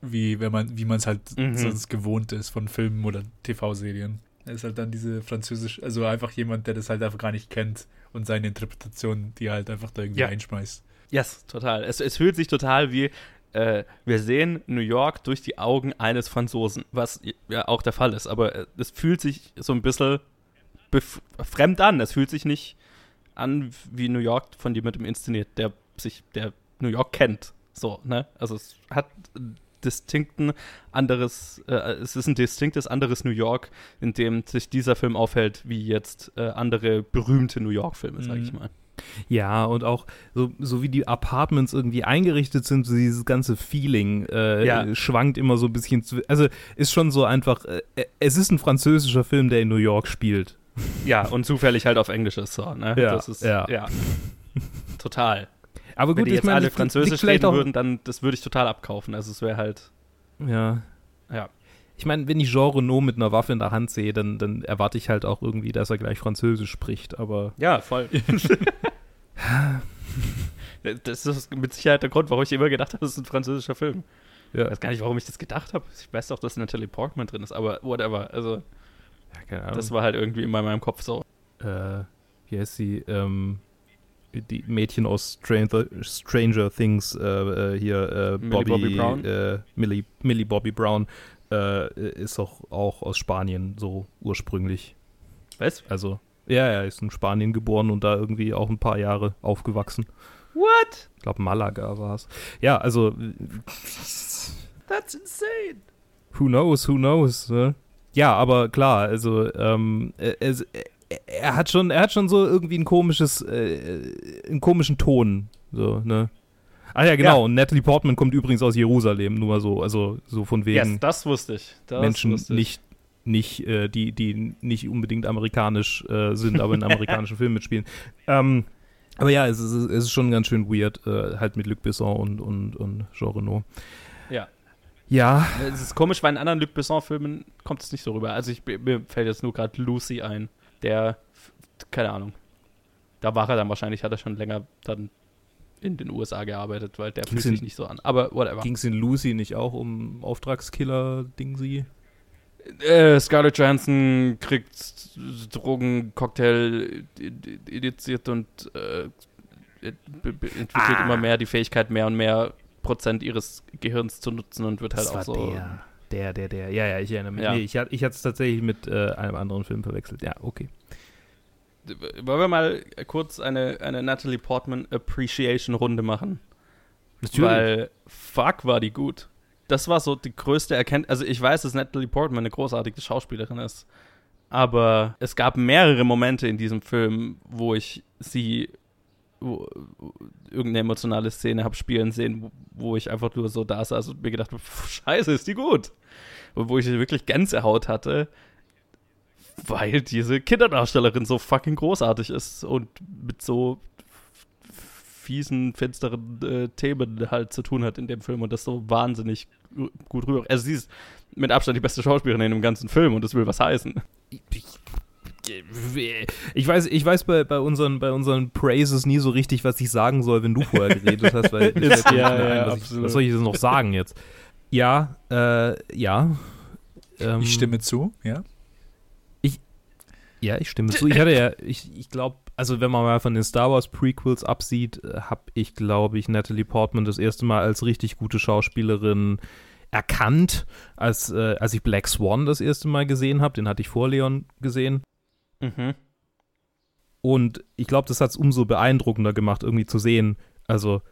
wie wenn man, wie man es halt Mhm. sonst gewohnt ist von Filmen oder TV-Serien. Er ist halt dann diese französisch, also einfach jemand, der das halt einfach gar nicht kennt und seine Interpretation, die er halt einfach da irgendwie Ja. einschmeißt. Yes, total. Es, es fühlt sich total wie, äh, wir sehen New York durch die Augen eines Franzosen, was ja auch der Fall ist, aber äh, es fühlt sich so ein bisschen fremd an. Es fühlt sich nicht an wie New York von jemandem inszeniert, der sich, der New York kennt. So, ne? Also es hat distinkten anderes, äh, es ist ein distinktes anderes New York, in dem sich dieser Film aufhält, wie jetzt äh, andere berühmte New York-Filme, sag ich Mhm. mal. Ja, und auch so, so wie die Apartments irgendwie eingerichtet sind, so dieses ganze Feeling äh, Ja. schwankt immer so ein bisschen zu. Also ist schon so einfach, äh, es ist ein französischer Film, der in New York spielt. Ja, und zufällig halt auf Englisch ist so, ne? Ja, das ist, ja. ja. Total. Aber Wenn gut, die ich jetzt meine, alle Französisch reden würden, dann das würde ich total abkaufen. Also es wäre halt, Ja. ja. Ich meine, wenn ich Jean Renault mit einer Waffe in der Hand sehe, dann, dann erwarte ich halt auch irgendwie, dass er gleich Französisch spricht. Aber Ja, voll. das ist mit Sicherheit der Grund, warum ich immer gedacht habe, das ist ein französischer Film. ja, Ich weiß gar nicht, warum ich das gedacht habe. Ich weiß doch, dass Natalie Portman drin ist, aber whatever. Also, ja das war halt irgendwie immer in meinem Kopf so. äh, wie heißt sie? Ähm, die Mädchen aus Stranger, Stranger Things, äh, äh, hier, äh, Millie Bobby, Bobby Brown? Äh, Millie, Millie Bobby Brown, äh, ist auch, auch aus Spanien so ursprünglich. Was? Also, ja, er ist in Spanien geboren und da irgendwie auch ein paar Jahre aufgewachsen. What? Ich glaube, Malaga war es. Ja, also, That's insane. who knows, who knows, ne? Ja, aber klar, also, ähm, er, er, er hat schon, er hat schon so irgendwie ein komisches, äh, einen komischen Ton, so, ne? Ah ja, genau, Ja. und Natalie Portman kommt übrigens aus Jerusalem, nur mal so, also so von wegen Yes, das wusste ich. Das Menschen wusste ich. nicht, nicht, äh, die, die nicht unbedingt amerikanisch äh, sind, aber in amerikanischen Filmen mitspielen. Ähm, aber ja, es ist, es ist schon ganz schön weird, äh, halt mit Luc Besson und, und, und Jean Reno. Ja. Ja, Es ist komisch, weil in anderen Luc Besson-Filmen kommt es nicht so rüber. Also ich, mir fällt jetzt nur gerade Lucy ein, der, keine Ahnung, da war er dann wahrscheinlich, hat er schon länger dann in den USA gearbeitet, weil der fühlt sich nicht so an. Aber whatever. ging es in Lucy nicht auch um Auftragskiller-Ding Äh, Scarlett Johansson kriegt Drogencocktail initiiert und äh, entwickelt Ah. immer mehr die Fähigkeit, mehr und mehr Prozent ihres Gehirns zu nutzen und wird halt auch so. der. Der, der, der. Ja, ja, ich erinnere mich. Ja. Nee, ich, hatte- ich hatte es tatsächlich mit äh, einem anderen Film verwechselt. Ja, okay. Wollen wir mal kurz eine, eine Natalie Portman Appreciation Runde machen? Weil, fuck, war die gut. Das war so die größte Erkenntnis. Also, ich weiß, dass Natalie Portman eine großartige Schauspielerin ist. Aber es gab mehrere Momente in diesem Film, wo ich sie wo, wo, irgendeine emotionale Szene habe spielen sehen, wo, wo ich einfach nur so da saß und mir gedacht habe, scheiße, ist die gut. Und wo ich wirklich Gänsehaut hatte, weil diese Kinderdarstellerin so fucking großartig ist und mit so fiesen, finsteren äh, Themen halt zu tun hat in dem Film und das so wahnsinnig gut rüber. Also sie ist mit Abstand die beste Schauspielerin in dem ganzen Film und das will was heißen. Ich weiß, ich weiß bei, bei, unseren, bei unseren Praises nie so richtig, was ich sagen soll, wenn du vorher geredet hast, weil ich ja, mehr ja, ein, was, ich, was soll ich jetzt noch sagen jetzt? Ja, äh, ja. Ähm, ich stimme zu, ja. Ja, ich stimme zu. Ich hatte ja, ich, ich glaube, also wenn man mal von den Star Wars Prequels absieht, habe ich, glaube ich, Natalie Portman das erste Mal als richtig gute Schauspielerin erkannt, als, äh, als ich Black Swan das erste Mal gesehen habe. Den hatte ich vor Leon gesehen. Mhm. Und ich glaube, das hat es umso beeindruckender gemacht, irgendwie zu sehen. Also,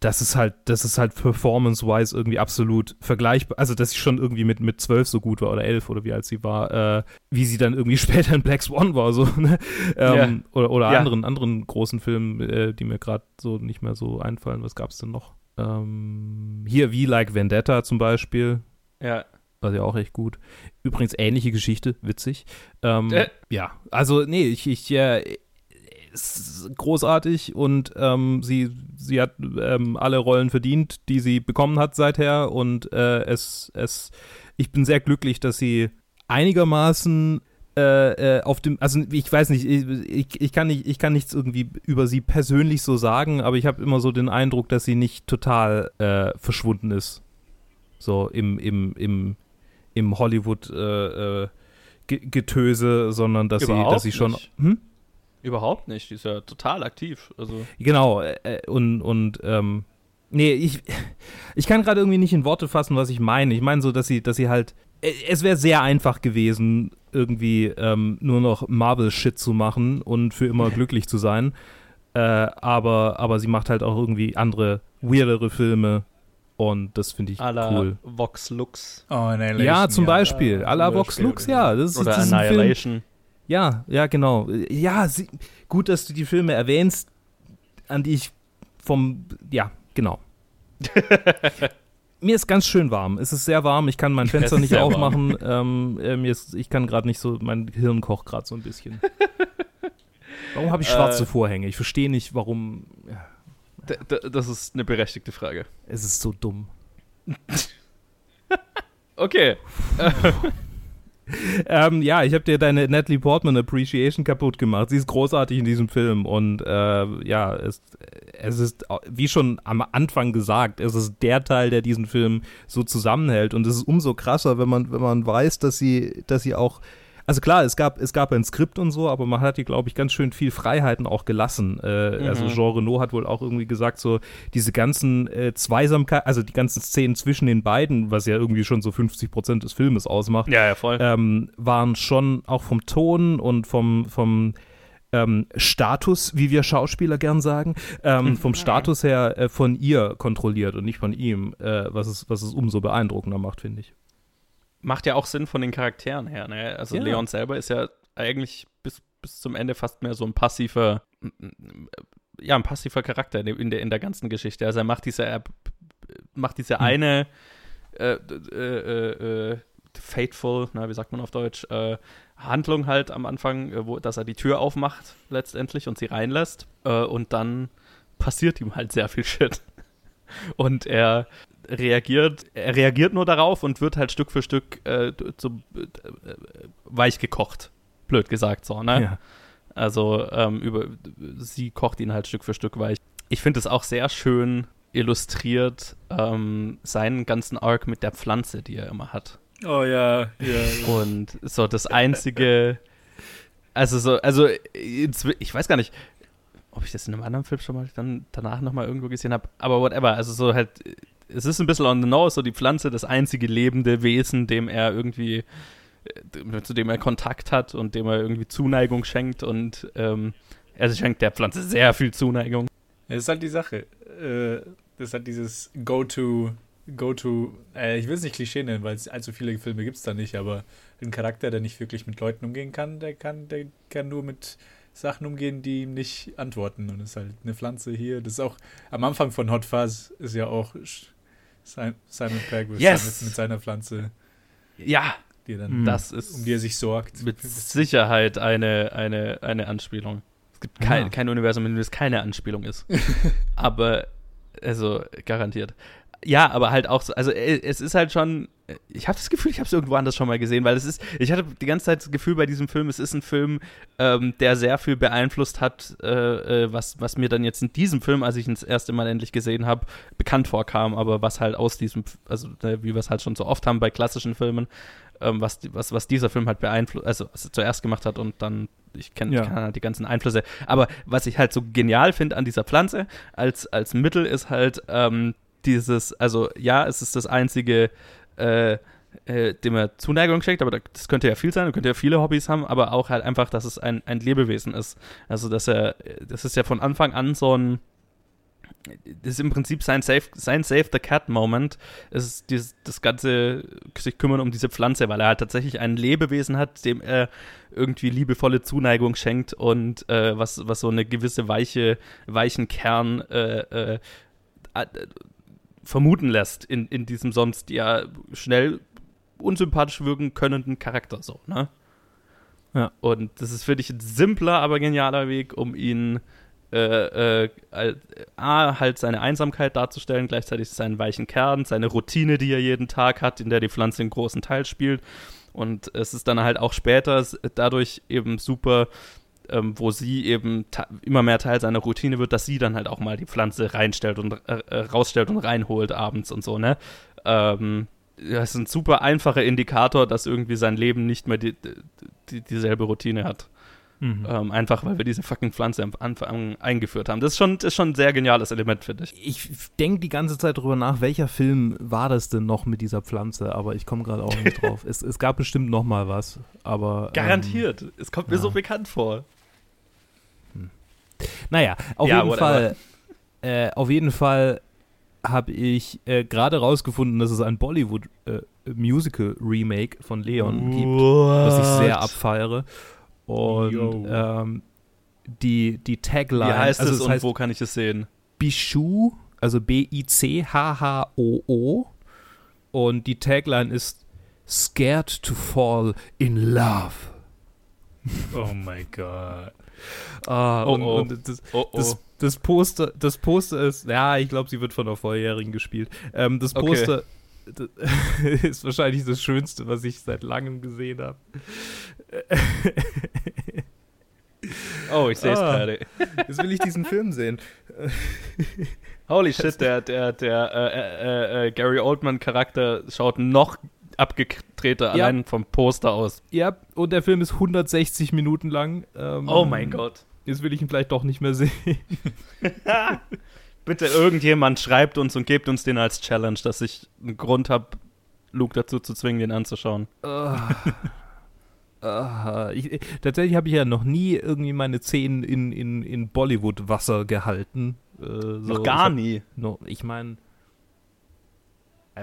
das ist halt, das ist halt performance-wise irgendwie absolut vergleichbar. Also, dass sie schon irgendwie mit, mit 12 so gut war oder 11 oder wie alt sie war, äh, wie sie dann irgendwie später in Black Swan war, so, ne? ähm, Ja. Oder, oder Ja. anderen, anderen großen Filmen, äh, die mir gerade so nicht mehr so einfallen. Was gab's denn noch? Ähm, hier, wie Like Vendetta zum Beispiel. Ja. War ja auch echt gut. Übrigens ähnliche Geschichte, witzig. Ähm, Äh. Ja, also nee, ich, ich äh, ist großartig und ähm, sie, sie hat ähm, alle Rollen verdient, die sie bekommen hat seither und äh, es, es, ich bin sehr glücklich, dass sie einigermaßen äh, äh, auf dem, also ich weiß nicht, ich, ich, kann nicht, ich kann nichts irgendwie über sie persönlich so sagen, aber ich habe immer so den Eindruck, dass sie nicht total äh, verschwunden ist. So im, im, im, im Hollywood äh, äh, sondern dass sie, Überhaupt dass sie schon. Hm? Überhaupt nicht. Die ist ja total aktiv. Also. Genau, äh, und, und ähm, nee, ich, ich kann gerade irgendwie nicht in Worte fassen, was ich meine. Ich meine so, dass sie, dass sie halt, äh, es wäre sehr einfach gewesen, irgendwie ähm, nur noch Marvel-Shit zu machen und für immer glücklich zu sein. Äh, aber, aber sie macht halt auch irgendwie andere, weirdere Filme und das finde ich à la cool. Vox Lux Oh, Annihilation, Ja, zum Beispiel. Ja, à la Vox. Lux, ja. Das ist, oder das ist ein Film, Annihilation. Ja, ja, genau. Ja, sie, gut, dass du die Filme erwähnst, an die ich vom, ja, genau. mir ist ganz schön warm. Es ist sehr warm. Ich kann mein Fenster nicht aufmachen. Ähm, äh, mir ist, ich kann gerade nicht so, mein Hirn kocht gerade so ein bisschen. Warum habe ich schwarze Äh. Vorhänge? Ich verstehe nicht, warum. Ja, das ist eine berechtigte Frage. es ist so dumm. Okay. Ähm, ja, ich habe dir deine Natalie Portman Appreciation kaputt gemacht. Sie ist großartig in diesem Film und äh, ja, es, es ist, wie schon am Anfang gesagt, es ist der Teil, der diesen Film so zusammenhält und es ist umso krasser, wenn man, wenn man weiß, dass sie, dass sie auch also klar, es gab, es gab ein Skript und so, aber man hat ihr, glaube ich, ganz schön viel Freiheiten auch gelassen. Äh, Mhm. Also Jean Renault hat wohl auch irgendwie gesagt, so diese ganzen äh, Zweisamkeit, also die ganzen Szenen zwischen den beiden, was ja irgendwie schon so 50 Prozent des Filmes ausmacht, Ja, ja, voll. ähm, waren schon auch vom Ton und vom, vom ähm, Status, wie wir Schauspieler gern sagen, ähm, vom Status her äh, von ihr kontrolliert und nicht von ihm, äh, was, es, was es umso beeindruckender macht, finde ich. Macht ja auch Sinn von den Charakteren her, ne? Also Ja. Leon selber ist ja eigentlich bis, bis zum Ende fast mehr so ein passiver, ja, ein passiver Charakter in der, in der, ganzen Geschichte. Also er macht diese, er macht diese Hm. eine äh, äh, äh, äh, fateful, na, wie sagt man auf Deutsch, äh, Handlung halt am Anfang, äh, wo, dass er die Tür aufmacht letztendlich und sie reinlässt. Und dann passiert ihm halt sehr viel Shit. Und er reagiert, er reagiert nur darauf und wird halt Stück für Stück äh, zu, äh, weich gekocht. Blöd gesagt so, ne? Ja. Also ähm, über, sie kocht ihn halt Stück für Stück weich. Ich finde es auch sehr schön illustriert, ähm, seinen ganzen Arc mit der Pflanze, die er immer hat. Oh ja, ja. ja. Und so das einzige, also so, also ich weiß gar nicht, ob ich das in einem anderen Film schon mal dann danach nochmal irgendwo gesehen habe, aber whatever, also so halt, es ist ein bisschen on the nose, so die Pflanze, das einzige lebende Wesen, dem er irgendwie, äh, zu dem er Kontakt hat und dem er irgendwie Zuneigung schenkt und ähm, er schenkt der Pflanze sehr viel Zuneigung. Das ist halt die Sache. Äh, das ist halt dieses Go-To, Go-To, äh, ich will es nicht Klischee nennen, weil es allzu viele Filme gibt es da nicht, aber ein Charakter, der nicht wirklich mit Leuten umgehen kann, der kann, der kann nur mit Sachen umgehen, die ihm nicht antworten. Und das ist halt eine Pflanze hier. Das ist auch am Anfang von Hot Fuzz ist ja auch Simon Pegg mit, Yes! mit seiner Pflanze, Ja, die er dann, Hm. das ist um die er sich sorgt. mit Sicherheit eine, eine, eine Anspielung. Es gibt kein, Ja. kein Universum, in dem es keine Anspielung ist. Aber, also, garantiert. Ja, aber halt auch so, also äh, es ist halt schon, ich habe das Gefühl, ich habe es irgendwo anders schon mal gesehen, weil es ist, ich hatte die ganze Zeit das Gefühl bei diesem Film, es ist ein Film, ähm, der sehr viel beeinflusst hat, äh, äh, was, was mir dann jetzt in diesem Film, als ich ihn das erste Mal endlich gesehen habe, bekannt vorkam, aber was halt aus diesem, also äh, wie wir es halt schon so oft haben bei klassischen Filmen, ähm, was, was, was dieser Film halt beeinflusst, also was er zuerst gemacht hat und dann, ich kenne Ja. halt die ganzen Einflüsse. Aber was ich halt so genial finde an dieser Pflanze als, als Mittel ist halt ähm, dieses, also ja, es ist das einzige, äh, äh, dem er Zuneigung schenkt, aber das könnte ja viel sein, er könnte ja viele Hobbys haben, aber auch halt einfach, dass es ein, ein Lebewesen ist. Also, dass er, das ist ja von Anfang an so ein, das ist im Prinzip sein Save, sein Save the Cat Moment. Es ist dieses, das ganze sich kümmern um diese Pflanze, weil er halt tatsächlich ein Lebewesen hat, dem er irgendwie liebevolle Zuneigung schenkt und äh, was, was so eine gewisse weiche, weichen Kern äh, äh, vermuten lässt in, in diesem sonst ja schnell unsympathisch wirken könnenden Charakter so, ne? Ja. Und das ist, finde ich, ein simpler, aber genialer Weg, um ihn äh, äh, A, halt seine Einsamkeit darzustellen, gleichzeitig seinen weichen Kern, seine Routine, die er jeden Tag hat, in der die Pflanze einen großen Teil spielt. Und es ist dann halt auch später dadurch eben super, ähm, wo sie eben immer mehr Teil seiner Routine wird, dass sie dann halt auch mal die Pflanze reinstellt und äh, äh, rausstellt und reinholt abends und so, ne? Ähm, das ist ein super einfacher Indikator, dass irgendwie sein Leben nicht mehr die, die, dieselbe Routine hat. Mhm. Ähm, einfach weil wir diese fucking Pflanze am Anfang eingeführt haben. Das ist schon, das ist schon ein sehr geniales Element, finde ich. Ich denke die ganze Zeit drüber nach, welcher Film war das denn noch mit dieser Pflanze, aber ich komme gerade auch nicht drauf. Es, es gab bestimmt noch mal was, aber Garantiert. es kommt mir ja. so bekannt vor. Naja, auf Ja, jeden whatever. Fall, äh, auf jeden Fall habe ich äh, gerade rausgefunden, dass es ein Bollywood äh, Musical Remake von Leon gibt, was ich sehr abfeiere. Und ähm, die, die Tagline, Wie heißt also es es und heißt wo kann ich es sehen? Bichou, also B-I-C-H-H-O-O. Und die Tagline ist Scared to Fall in Love. Oh mein Gott. Ah, Oh, und, oh. und das, Oh, oh. das, das, Poster, das Poster ist, ja, ich glaube, sie wird von einer Vorjährigen gespielt. Ähm, das Okay. Poster das ist wahrscheinlich das Schönste, was ich seit langem gesehen habe. oh, ich sehe es Ah. gerade. Jetzt will ich diesen Film sehen. Holy shit, der, der, der äh, äh, äh, Gary Oldman-Charakter schaut noch abgedrehter Ja. allein vom Poster aus. Ja, und der Film ist 160 Minuten lang. Ähm, Oh mein Gott. Jetzt will ich ihn vielleicht doch nicht mehr sehen. Bitte irgendjemand schreibt uns und gebt uns den als Challenge, dass ich einen Grund habe, Luke dazu zu zwingen, den anzuschauen. Ah. Ah, ich, tatsächlich habe ich ja noch nie irgendwie meine Zehen in, in, in Bollywood-Wasser gehalten. Äh, so. Noch gar hab- nie. No, ich meine,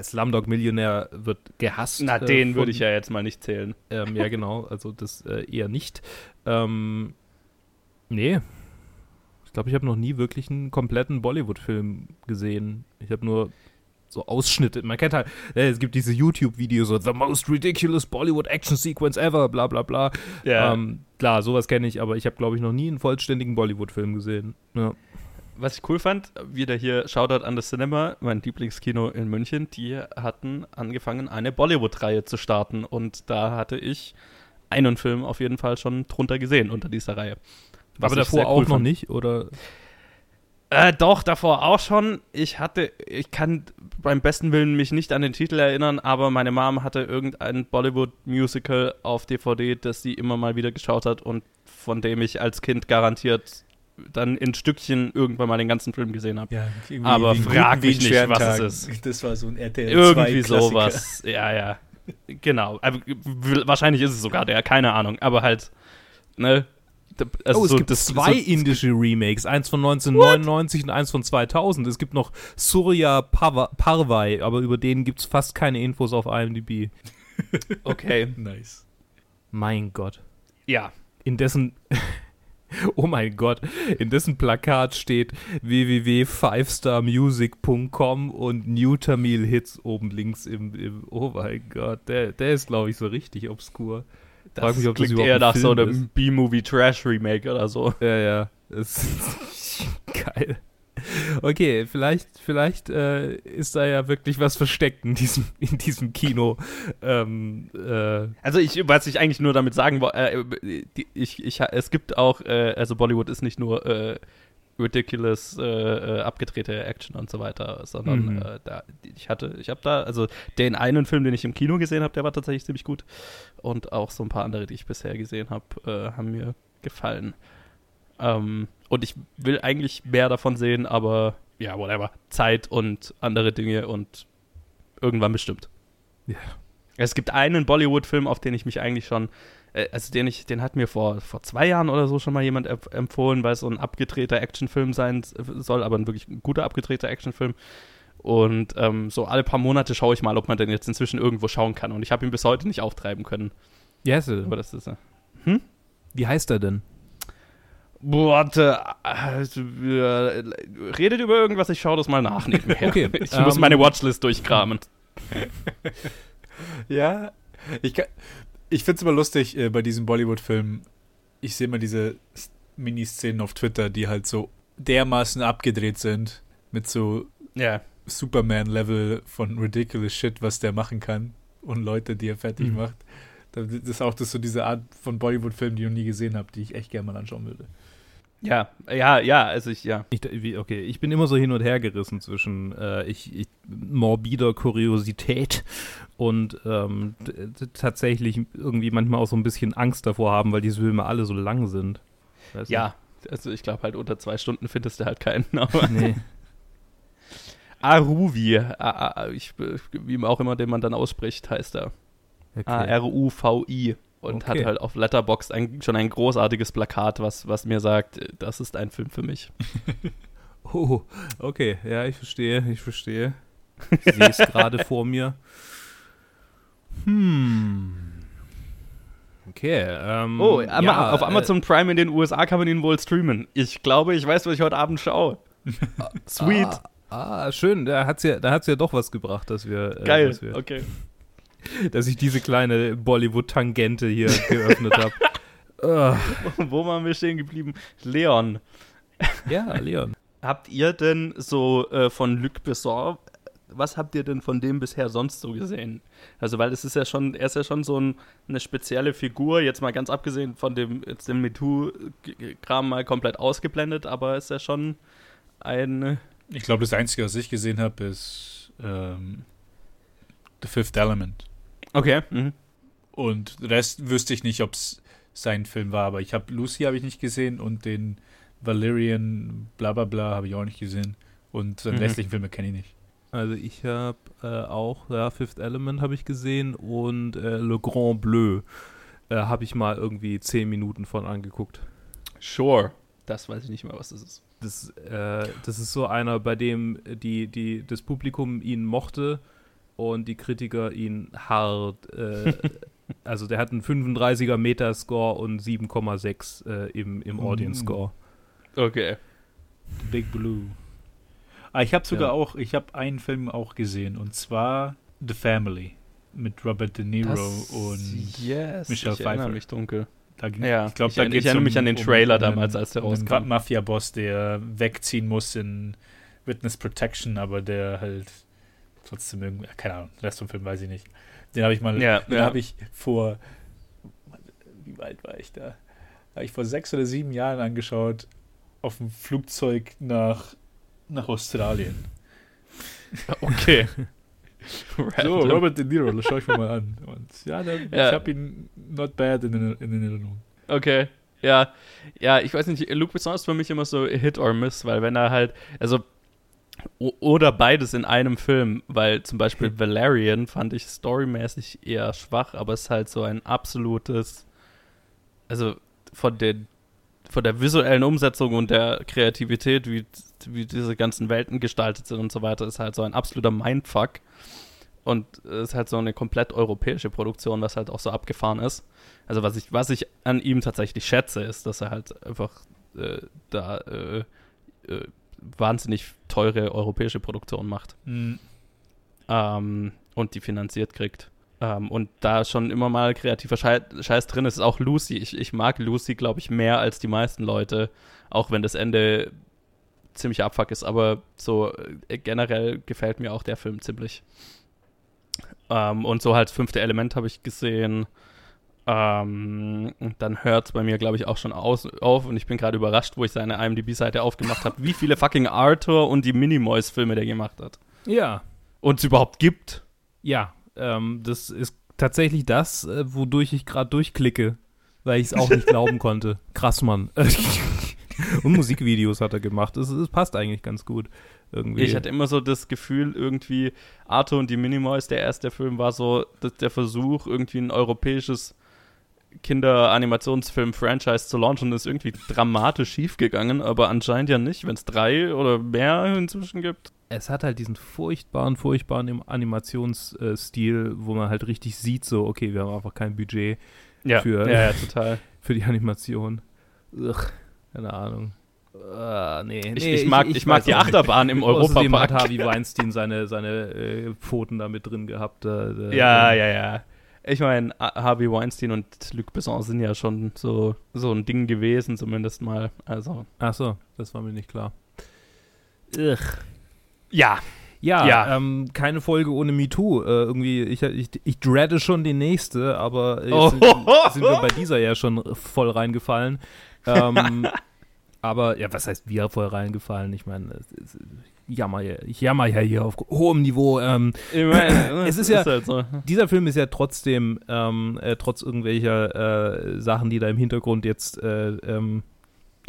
Slumdog Millionär wird gehasst. Na, äh, den von- würde ich ja jetzt mal nicht zählen. Ähm, ja, genau, also das äh, eher nicht. Ähm, nee. Ich glaube, ich habe noch nie wirklich einen kompletten Bollywood-Film gesehen. Ich habe nur so Ausschnitte. Man kennt halt, äh, es gibt diese YouTube-Videos, so The most ridiculous Bollywood Action Sequence ever, bla bla bla. Ja. Ähm, klar, sowas kenne ich, aber ich habe, glaube ich, noch nie einen vollständigen Bollywood-Film gesehen. Ja. Was ich cool fand, wieder hier Shoutout an das Cinema, mein Lieblingskino in München, die hatten angefangen, eine Bollywood-Reihe zu starten und da hatte ich einen Film auf jeden Fall schon drunter gesehen unter dieser Reihe. Was aber davor auch cool noch nicht, oder? Äh, doch, davor auch schon. Ich hatte, ich kann beim besten Willen mich nicht an den Titel erinnern, aber meine Mom hatte irgendein Bollywood-Musical auf DVD, das sie immer mal wieder geschaut hat und von dem ich als Kind garantiert dann in Stückchen irgendwann mal den ganzen Film gesehen habe. Ja, Aber frag mich nicht, was es Schweren ist. Das war so ein RTL 2 Irgendwie sowas. Ja, ja. Genau. Aber wahrscheinlich ist es sogar der, keine Ahnung. Aber halt, ne? Also oh, es so gibt das- zwei so- indische Remakes, eins von 1999 und eins von 2000. Es gibt noch Surya Parvai, aber über den gibt es fast keine Infos auf IMDb. Okay. Nice. Mein Gott. Ja. In dessen, oh mein Gott, in dessen Plakat steht www.fivestarmusic.com und New Tamil Hits oben links im, im oh mein Gott, der, der ist glaube ich so richtig obskur. Das Frag mich, ob das klingt überhaupt eher nach so Film einem ist. B-Movie-Trash-Remake oder so. Ja, ja, das ist geil. Okay, vielleicht, vielleicht äh, ist da ja wirklich was versteckt in diesem, in diesem Kino. Ähm, äh, also ich, was ich eigentlich nur damit sagen wollte, äh, ich, ich, es gibt auch, äh, also Bollywood ist nicht nur äh, ridiculous äh, abgedrehte Action und so weiter, sondern mhm. da, ich hatte, ich habe da, also den einen Film, den ich im Kino gesehen habe, der war tatsächlich ziemlich gut und auch so ein paar andere, die ich bisher gesehen habe, haben mir gefallen. Ähm, und ich will eigentlich mehr davon sehen, aber ja, whatever. Zeit und andere Dinge und irgendwann bestimmt. Ja. Es gibt einen Bollywood-Film, auf den ich mich eigentlich schon äh, also den ich, den hat mir vor, vor zwei Jahren oder so schon mal jemand empfohlen, weil es so ein abgedrehter Actionfilm sein soll, aber ein wirklich guter abgedrehter Actionfilm. Und ähm, so alle paar Monate schaue ich mal, ob man den jetzt inzwischen irgendwo schauen kann. Und ich habe ihn bis heute nicht auftreiben können. Wie heißt er denn? Aber das ist, hm? Wie heißt er denn? Warte, äh, redet über irgendwas, ich schaue das mal nach nebenher. okay, ich um, muss ähm, meine Watchlist durchkramen. ja, ich kann, ich finde es immer lustig äh, bei diesen Bollywood-Filmen. Ich sehe mal diese Miniszenen auf Twitter, die halt so dermaßen abgedreht sind mit so yeah. Superman-Level von ridiculous Shit, was der machen kann und Leute, die er fertig mhm. macht. Das ist auch das so diese Art von Bollywood-Filmen, die ich noch nie gesehen habe, die ich echt gerne mal anschauen würde. Ja, ja, ja, also ich, ja. Ich, okay, ich bin immer so hin und her gerissen zwischen äh, ich, ich, morbider Kuriosität und ähm, tatsächlich irgendwie manchmal auch so ein bisschen Angst davor haben, weil diese Filme alle so lang sind. Weißt ja, du? also ich glaube halt unter zwei Stunden findest du halt keinen, aber. Nee. Aruvi, ich, wie auch immer den man dann ausspricht, heißt er. Okay. A-R-U-V-I und okay. hat halt auf Letterboxd ein, schon ein großartiges Plakat, was, was mir sagt, das ist ein Film für mich. oh, okay, ja, ich verstehe, ich verstehe. Ich sehe es gerade vor mir. Hm. Okay. Ähm, oh, ja, auf Amazon äh, Prime in den USA kann man ihn wohl streamen. Ich glaube, ich weiß, was ich heute Abend schaue. Sweet. Ah, ah, schön. Da hat es ja, ja doch was gebracht, dass wir. Äh, Geil, dass wir okay dass ich diese kleine Bollywood-Tangente hier geöffnet habe. Wo waren wir stehen geblieben? Leon. Ja, Leon. Habt ihr denn so äh, von Luc Besson, was habt ihr denn von dem bisher sonst so gesehen? Also, weil es ist ja schon, er ist ja schon so ein, eine spezielle Figur, jetzt mal ganz abgesehen von dem, jetzt dem MeToo-Kram mal komplett ausgeblendet, aber ist ja schon ein. Ich glaube, das Einzige, was ich gesehen habe, ist ähm, The Fifth Element. Okay. Mhm. Und Rest wüsste ich nicht, ob es sein Film war, aber ich habe Lucy habe ich nicht gesehen und den Valerian bla bla bla habe ich auch nicht gesehen. Und seine mhm. restlichen Filme kenne ich nicht. Also ich habe äh, auch, ja, Fifth Element habe ich gesehen und äh, Le Grand Bleu äh, habe ich mal irgendwie zehn Minuten von angeguckt. Sure. Das weiß ich nicht mehr, was das ist. Das, äh, das ist so einer, bei dem die, die, das Publikum ihn mochte und die Kritiker ihn hart, äh, also der hat einen 35er Metascore und 7,6 äh, im, im mm. Audience Score. Okay. Big Blue. Ah, ich habe sogar ja. auch, ich habe einen Film auch gesehen und zwar The Family mit Robert De Niro das, und yes, Michelle ich Pfeiffer. erinnere mich dunkel. Da, ja, ich glaube, da ich, ich erinnere um, mich an den Trailer um, damals, als der rauskam. Ein Mafia-Boss, der wegziehen muss in Witness Protection, aber der halt trotzdem irgendwie, keine Ahnung, Rest vom Film weiß ich nicht. Den habe ich mal, ja, den ja. habe ich vor, wie weit war ich da? Habe ich vor sechs oder sieben Jahren angeschaut, auf dem Flugzeug nach, nach Australien. Okay. so, Robert De Niro, das schaue ich mir mal an. Und ja, dann, ja. ich habe ihn not bad in, in, in Erinnerung. Okay. Ja, ja, ich weiß nicht, Luke Besson ist für mich immer so Hit or Miss, weil wenn er halt, also oder beides in einem Film, weil zum Beispiel. Valerian fand ich storymäßig eher schwach, aber es ist halt so ein absolutes, also von der, von der visuellen Umsetzung und der Kreativität, wie, wie diese ganzen Welten gestaltet sind und so weiter, ist halt so ein absoluter Mindfuck. Und es ist halt so eine komplett europäische Produktion, was halt auch so abgefahren ist. Also was ich, was ich an ihm tatsächlich schätze, ist, dass er halt einfach äh, da äh, äh, wahnsinnig teure europäische Produktion macht. Mhm. Ähm, und die finanziert kriegt. Ähm, und da schon immer mal kreativer Scheiß drin ist, ist auch Lucy. Ich, ich mag Lucy, glaube ich, mehr als die meisten Leute, auch wenn das Ende ziemlicher Abfuck ist, aber so äh, generell gefällt mir auch der Film ziemlich. Ähm, und so halt fünfte Element habe ich gesehen. Ähm, dann hört es bei mir, glaube ich, auch schon aus, auf und ich bin gerade überrascht, wo ich seine IMDb-Seite aufgemacht habe, wie viele fucking Arthur und die Minimoys-Filme der gemacht hat. Ja. Und es überhaupt gibt. Ja, ähm, das ist tatsächlich das, äh, wodurch ich gerade durchklicke, weil ich es auch nicht glauben konnte. Krass, Mann. und Musikvideos hat er gemacht. Es, es passt eigentlich ganz gut. Irgendwie. Ich hatte immer so das Gefühl, irgendwie Arthur und die Minimoys, der erste Film war so der Versuch, irgendwie ein europäisches Kinder-Animationsfilm-Franchise zu launchen und ist irgendwie dramatisch schiefgegangen, aber anscheinend ja nicht, wenn es drei oder mehr inzwischen gibt. Es hat halt diesen furchtbaren, furchtbaren Animationsstil, wo man halt richtig sieht, so, okay, wir haben einfach kein Budget Ja, für, ja, ja, total. für die Animation. Ugh, keine Ahnung. Uh, nee, Ich, nee, ich mag, ich, mag weiß die auch nicht. Achterbahn im Außerdem hat Europapark. Harvey Weinstein seine, seine äh, Pfoten da mit drin gehabt. Äh, äh, Ja, äh, ja, ja. Ich meine, Harvey Weinstein und Luc Besson sind ja schon so, so ein Ding gewesen, zumindest mal. Also. Ach so, das war mir nicht klar. Ugh. Ja. Ja, Ja. Ähm, keine Folge ohne MeToo. Äh, irgendwie, ich, ich, ich dreade schon die nächste, aber jetzt Oh. sind, sind wir bei dieser ja schon voll reingefallen. Ähm, aber, ja, was heißt wir voll reingefallen? Ich meine, jammer, ja- ich jammer ja hier auf hohem Niveau. Ähm, Ich mein, Es ist ja- halt so. dieser Film ist ja trotzdem, ähm, äh, trotz irgendwelcher äh, Sachen, die da im Hintergrund jetzt äh, ähm,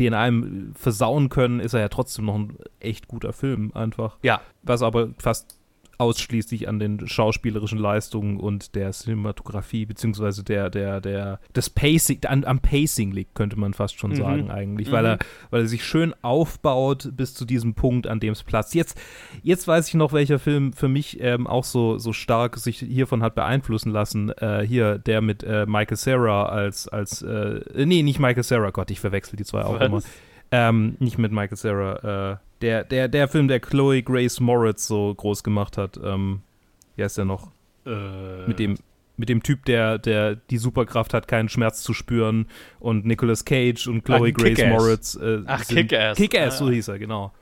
den einem versauen können, ist er ja trotzdem noch ein echt guter Film einfach. Ja. Was aber fast ausschließlich an den schauspielerischen Leistungen und der Cinematografie beziehungsweise der der der des Pacing an, am Pacing liegt könnte man fast schon Mhm. sagen eigentlich weil Mhm. er weil er sich schön aufbaut bis zu diesem Punkt an dem es Platz jetzt jetzt weiß ich noch welcher Film für mich ähm, auch so so stark sich hiervon hat beeinflussen lassen äh, hier der mit äh, Michael Cera als als äh, nee nicht Michael Cera Gott ich verwechsel die zwei auch Was? immer ähm, nicht mit Michael Cera. Äh, der, der, der Film, der Chloe Grace Moritz so groß gemacht hat. Ähm, wie heißt der noch? Äh, Mit dem, mit dem Typ, der, der die Superkraft hat, keinen Schmerz zu spüren. Und Nicolas Cage und Chloe Ach, Grace. Moritz. Äh, Ach, Kick-Ass. Kick-Ass, so Ah. hieß er, genau.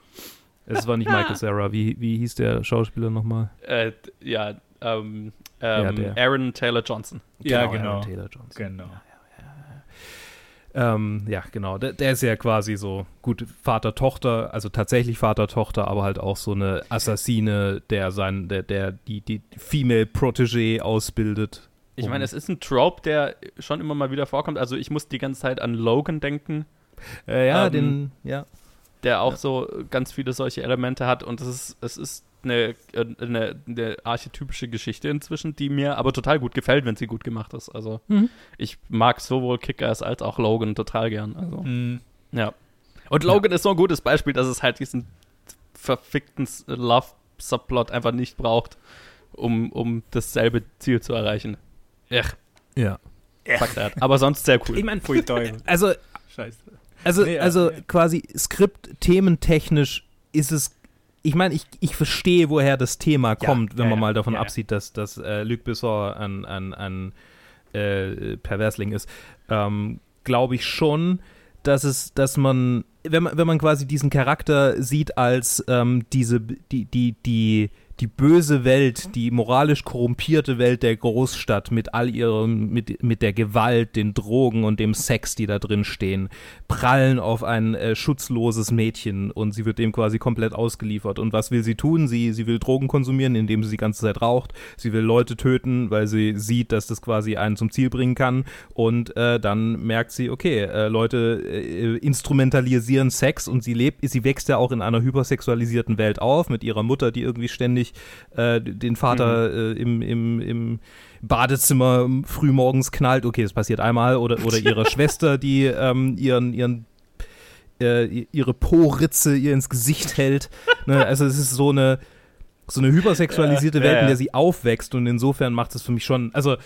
Es war nicht Michael Cera. Wie, wie hieß der Schauspieler nochmal? Äh, ja, ähm, Ja, ähm, der. Aaron Taylor Johnson. Ja, Aaron genau. Taylor Johnson. Genau. Ähm, ja, genau. Der, der ist ja quasi so, gut, Vater-Tochter, also tatsächlich Vater-Tochter, aber halt auch so eine Assassine, der sein, der, der die, die Female Protégé ausbildet. Ich meine, es ist ein Trope, der schon immer mal wieder vorkommt. Also ich muss die ganze Zeit an Logan denken, Äh, ja, Ähm, den, ja. der auch Ja. so ganz viele solche Elemente hat und es ist, es ist eine, äh, eine, eine archetypische Geschichte inzwischen, die mir aber total gut gefällt, wenn sie gut gemacht ist. Also Mhm. ich mag sowohl Kickers als auch Logan total gern. Also Mhm. ja. Und Logan ist so ein gutes Beispiel, dass es halt diesen verfickten Love-Subplot einfach nicht braucht, um, um dasselbe Ziel zu erreichen. Ech, Ja. fuck that. Aber sonst sehr cool. Ich meine, also, Scheiße. also, Nee, ja, also ja. quasi Skript-thementechnisch ist es. Ich meine, ich, ich verstehe, woher das Thema kommt, wenn ja, man ja, mal davon ja, ja. absieht, dass, dass äh, Luc Besson ein, ein, ein äh, Perversling ist. Ähm, Glaube ich schon, dass es, dass man, wenn man, wenn man quasi diesen Charakter sieht als ähm, diese, die, die, die, die böse Welt, die moralisch korrumpierte Welt der Großstadt mit all ihrem, mit, mit der Gewalt, den Drogen und dem Sex, die da drin stehen, prallen auf ein äh, schutzloses Mädchen und sie wird dem quasi komplett ausgeliefert. Und was will sie tun? Sie, sie will Drogen konsumieren, indem sie die ganze Zeit raucht. Sie will Leute töten, weil sie sieht, dass das quasi einen zum Ziel bringen kann. Und äh, dann merkt sie, okay, äh, Leute äh, instrumentalisieren Sex und sie lebt, sie wächst ja auch in einer hypersexualisierten Welt auf mit ihrer Mutter, die irgendwie ständig äh, den Vater äh, im, im, im Badezimmer frühmorgens knallt. Okay, das passiert einmal. Oder, oder ihrer Schwester, die ähm, ihren, ihren äh, ihre Po-Ritze ihr ins Gesicht hält. Ne? Also es ist so eine so eine hypersexualisierte Ja, Welt, ja, in ja. der sie aufwächst und insofern macht es für mich schon, also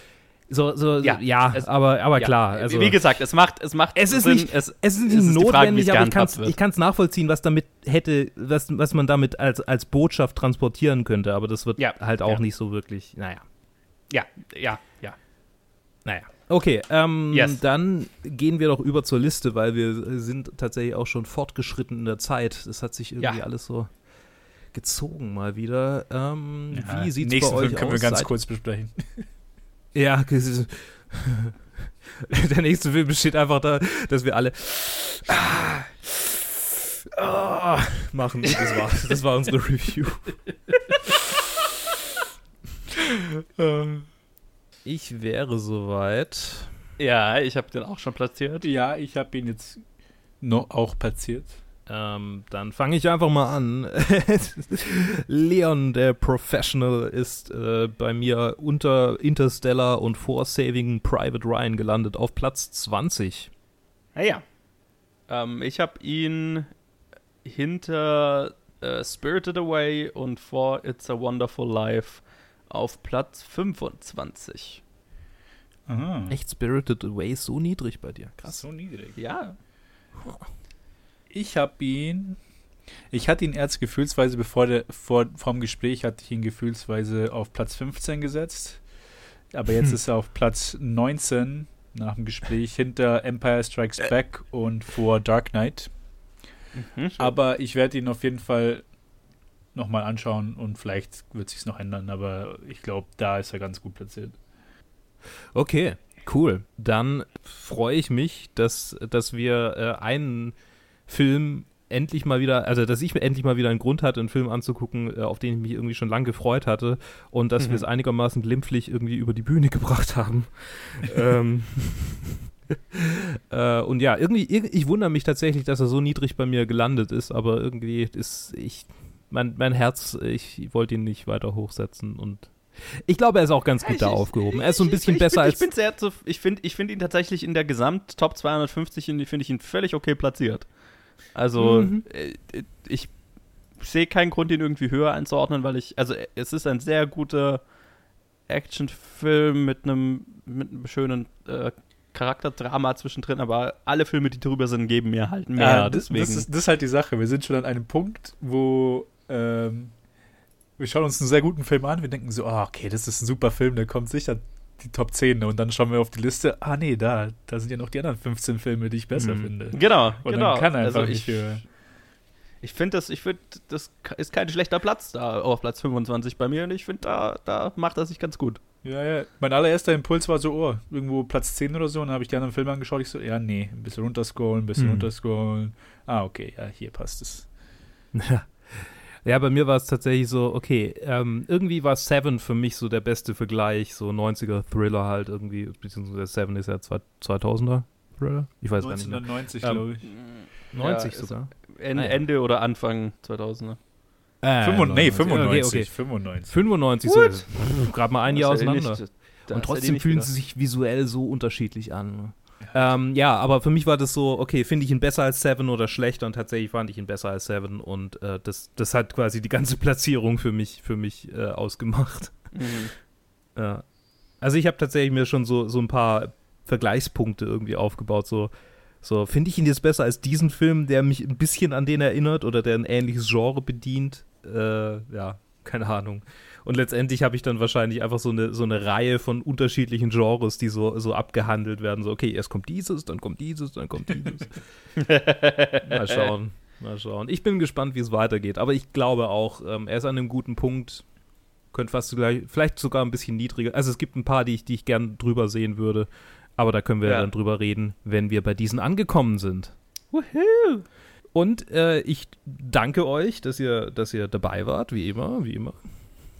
so, so ja, Ja, es- aber, aber Ja. klar. Also, Wie gesagt, es macht, es macht es ist Sinn. nicht, es, es ist nicht es ist die Frage, notwendig, es aber ich kann es nachvollziehen, was damit hätte, was, was man damit als, als Botschaft transportieren könnte, aber das wird Ja, halt auch nicht so wirklich, naja, ja, ja, ja. naja. Okay, ähm, Yes. dann gehen wir doch über zur Liste, weil wir sind tatsächlich auch schon fortgeschritten in der Zeit. Das hat sich irgendwie alles so gezogen mal wieder. Ähm, wie sieht's nächsten bei euch Film können aus? wir ganz kurz besprechen. Ja, der nächste Film besteht einfach da, dass wir alle ah, ah, machen. Und Das war, das war unsere Review. Ich wäre soweit. Ja, ich habe den auch schon platziert. Ja, ich habe ihn jetzt noch auch platziert. Ähm, dann fange ich einfach mal an. Leon, der Professional, ist äh, bei mir unter Interstellar und vor Saving Private Ryan gelandet auf Platz 20. Naja. Ähm, ich habe ihn hinter äh, Spirited Away und vor It's a Wonderful Life auf Platz 25. Aha. Echt Spirited Away so niedrig bei dir. Krass. So niedrig. Ja. Ich habe ihn. Ich hatte ihn erst gefühlsweise, bevor der, vor, vom Gespräch hatte ich ihn gefühlsweise auf Platz 15 gesetzt. Aber jetzt Hm. ist er auf Platz 19 nach dem Gespräch hinter Empire Strikes Back und vor Dark Knight. Mhm. Aber ich werde ihn auf jeden Fall nochmal anschauen und vielleicht wird sich's noch ändern, aber ich glaube, da ist er ganz gut platziert. Okay, cool. Dann freue ich mich, dass, dass wir äh, einen Film endlich mal wieder, also dass ich mir endlich mal wieder einen Grund hatte, einen Film anzugucken, äh, auf den ich mich irgendwie schon lange gefreut hatte und dass Mhm. wir es einigermaßen glimpflich irgendwie über die Bühne gebracht haben. ähm, äh, und ja, irgendwie, irg- ich wundere mich tatsächlich, dass er so niedrig bei mir gelandet ist, aber irgendwie ist ich, mein, mein Herz, ich wollte ihn nicht weiter hochsetzen und ich glaube, er ist auch ganz gut da aufgehoben. Er ist so ein bisschen ich, besser bin, als Ich bin sehr zu, ich finde ich find ihn tatsächlich in der Gesamt-Top 250 in- finde ich ihn völlig okay platziert. Also, Mhm. äh, ich sehe keinen Grund, ihn irgendwie höher einzuordnen, weil ich, also äh, es ist ein sehr guter Actionfilm mit einem mit einem schönen äh, Charakterdrama zwischendrin, aber alle Filme, die drüber sind, geben mir halt mehr. Das, deswegen. das, ist, das ist halt die Sache. Wir sind schon an einem Punkt, wo ähm, wir schauen uns einen sehr guten Film an. Wir denken so, ah, okay, das ist ein super Film, der kommt sicher die Top 10. Und dann schauen wir auf die Liste. Ah, nee, da, da sind ja noch die anderen 15 Filme, die ich besser Mhm. finde. genau, Und genau. dann kann einfach also nicht ich, höher. Ich finde das, ich finde, das ist kein schlechter Platz da auf Platz 25 bei mir und ich finde, da, da macht er sich ganz gut. Ja, ja. Mein allererster Impuls war so, oh, irgendwo Platz 10 oder so. Und dann habe ich die anderen Filme angeschaut. Ich so, ja, nee, ein bisschen runterscrollen, ein bisschen Hm. runterscrollen. Ah, okay, ja, hier passt es. Ja, bei mir war es tatsächlich so, okay, ähm, irgendwie war Seven für mich so der beste Vergleich, so 90er Thriller halt irgendwie, beziehungsweise Seven ist ja zwei- 2000er Thriller? Ich weiß gar nicht mehr. 1990, Ähm, glaube ich. 90 Ja, sogar. En, Ah, ja. Ende oder Anfang 2000er. Äh, 95, nee, 95. 95. Okay, okay. 95. 95, so, gerade mal ein Jahr auseinander. nicht- Und trotzdem fühlen gedacht. sie sich visuell so unterschiedlich an. Ähm, ja, aber für mich war das so, okay, finde ich ihn besser als Seven oder schlechter und tatsächlich fand ich ihn besser als Seven und äh, das, das hat quasi die ganze Platzierung für mich, für mich äh, ausgemacht. Mhm. Ja. Also ich habe tatsächlich mir schon so, so ein paar Vergleichspunkte irgendwie aufgebaut. So, so finde ich ihn jetzt besser als diesen Film, der mich ein bisschen an den erinnert oder der ein ähnliches Genre bedient. Äh, ja, keine Ahnung. Und letztendlich habe ich dann wahrscheinlich einfach so eine, so eine Reihe von unterschiedlichen Genres, die so, so abgehandelt werden. So, okay, erst kommt dieses, dann kommt dieses, dann kommt dieses. Mal schauen. Mal schauen. Ich bin gespannt, wie es weitergeht. Aber ich glaube auch, ähm, er ist an einem guten Punkt. Könnte fast gleich, vielleicht sogar ein bisschen niedriger. Also es gibt ein paar, die ich, die ich gern drüber sehen würde. Aber da können wir Ja. dann drüber reden, wenn wir bei diesen angekommen sind. Und äh, ich danke euch, dass ihr, dass ihr dabei wart, wie immer, wie immer.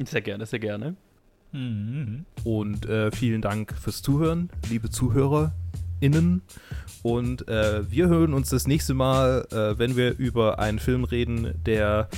Sehr gerne, sehr gerne. Mhm. Und äh, vielen Dank fürs Zuhören, liebe ZuhörerInnen. Und äh, wir hören uns das nächste Mal, äh, wenn wir über einen Film reden, der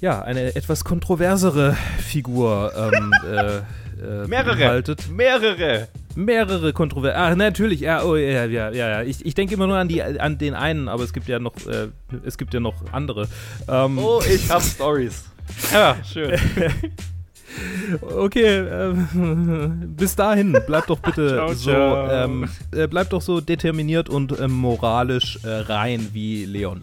ja eine etwas kontroversere Figur ähm, äh, äh, Mehrere. beinhaltet. Mehrere. Mehrere kontroverse. Ah, natürlich. Ja, oh, ja, ja, ja. ja. Ich, ich denke immer nur an die, an den einen, aber es gibt ja noch, äh, es gibt ja noch andere. Ähm, Oh, ich hab Stories. Ja, schön. Okay, ähm, bis dahin, bleibt doch bitte Ciao, so, ciao. ähm, äh, bleibt doch so determiniert und ähm, moralisch äh, rein wie Leon.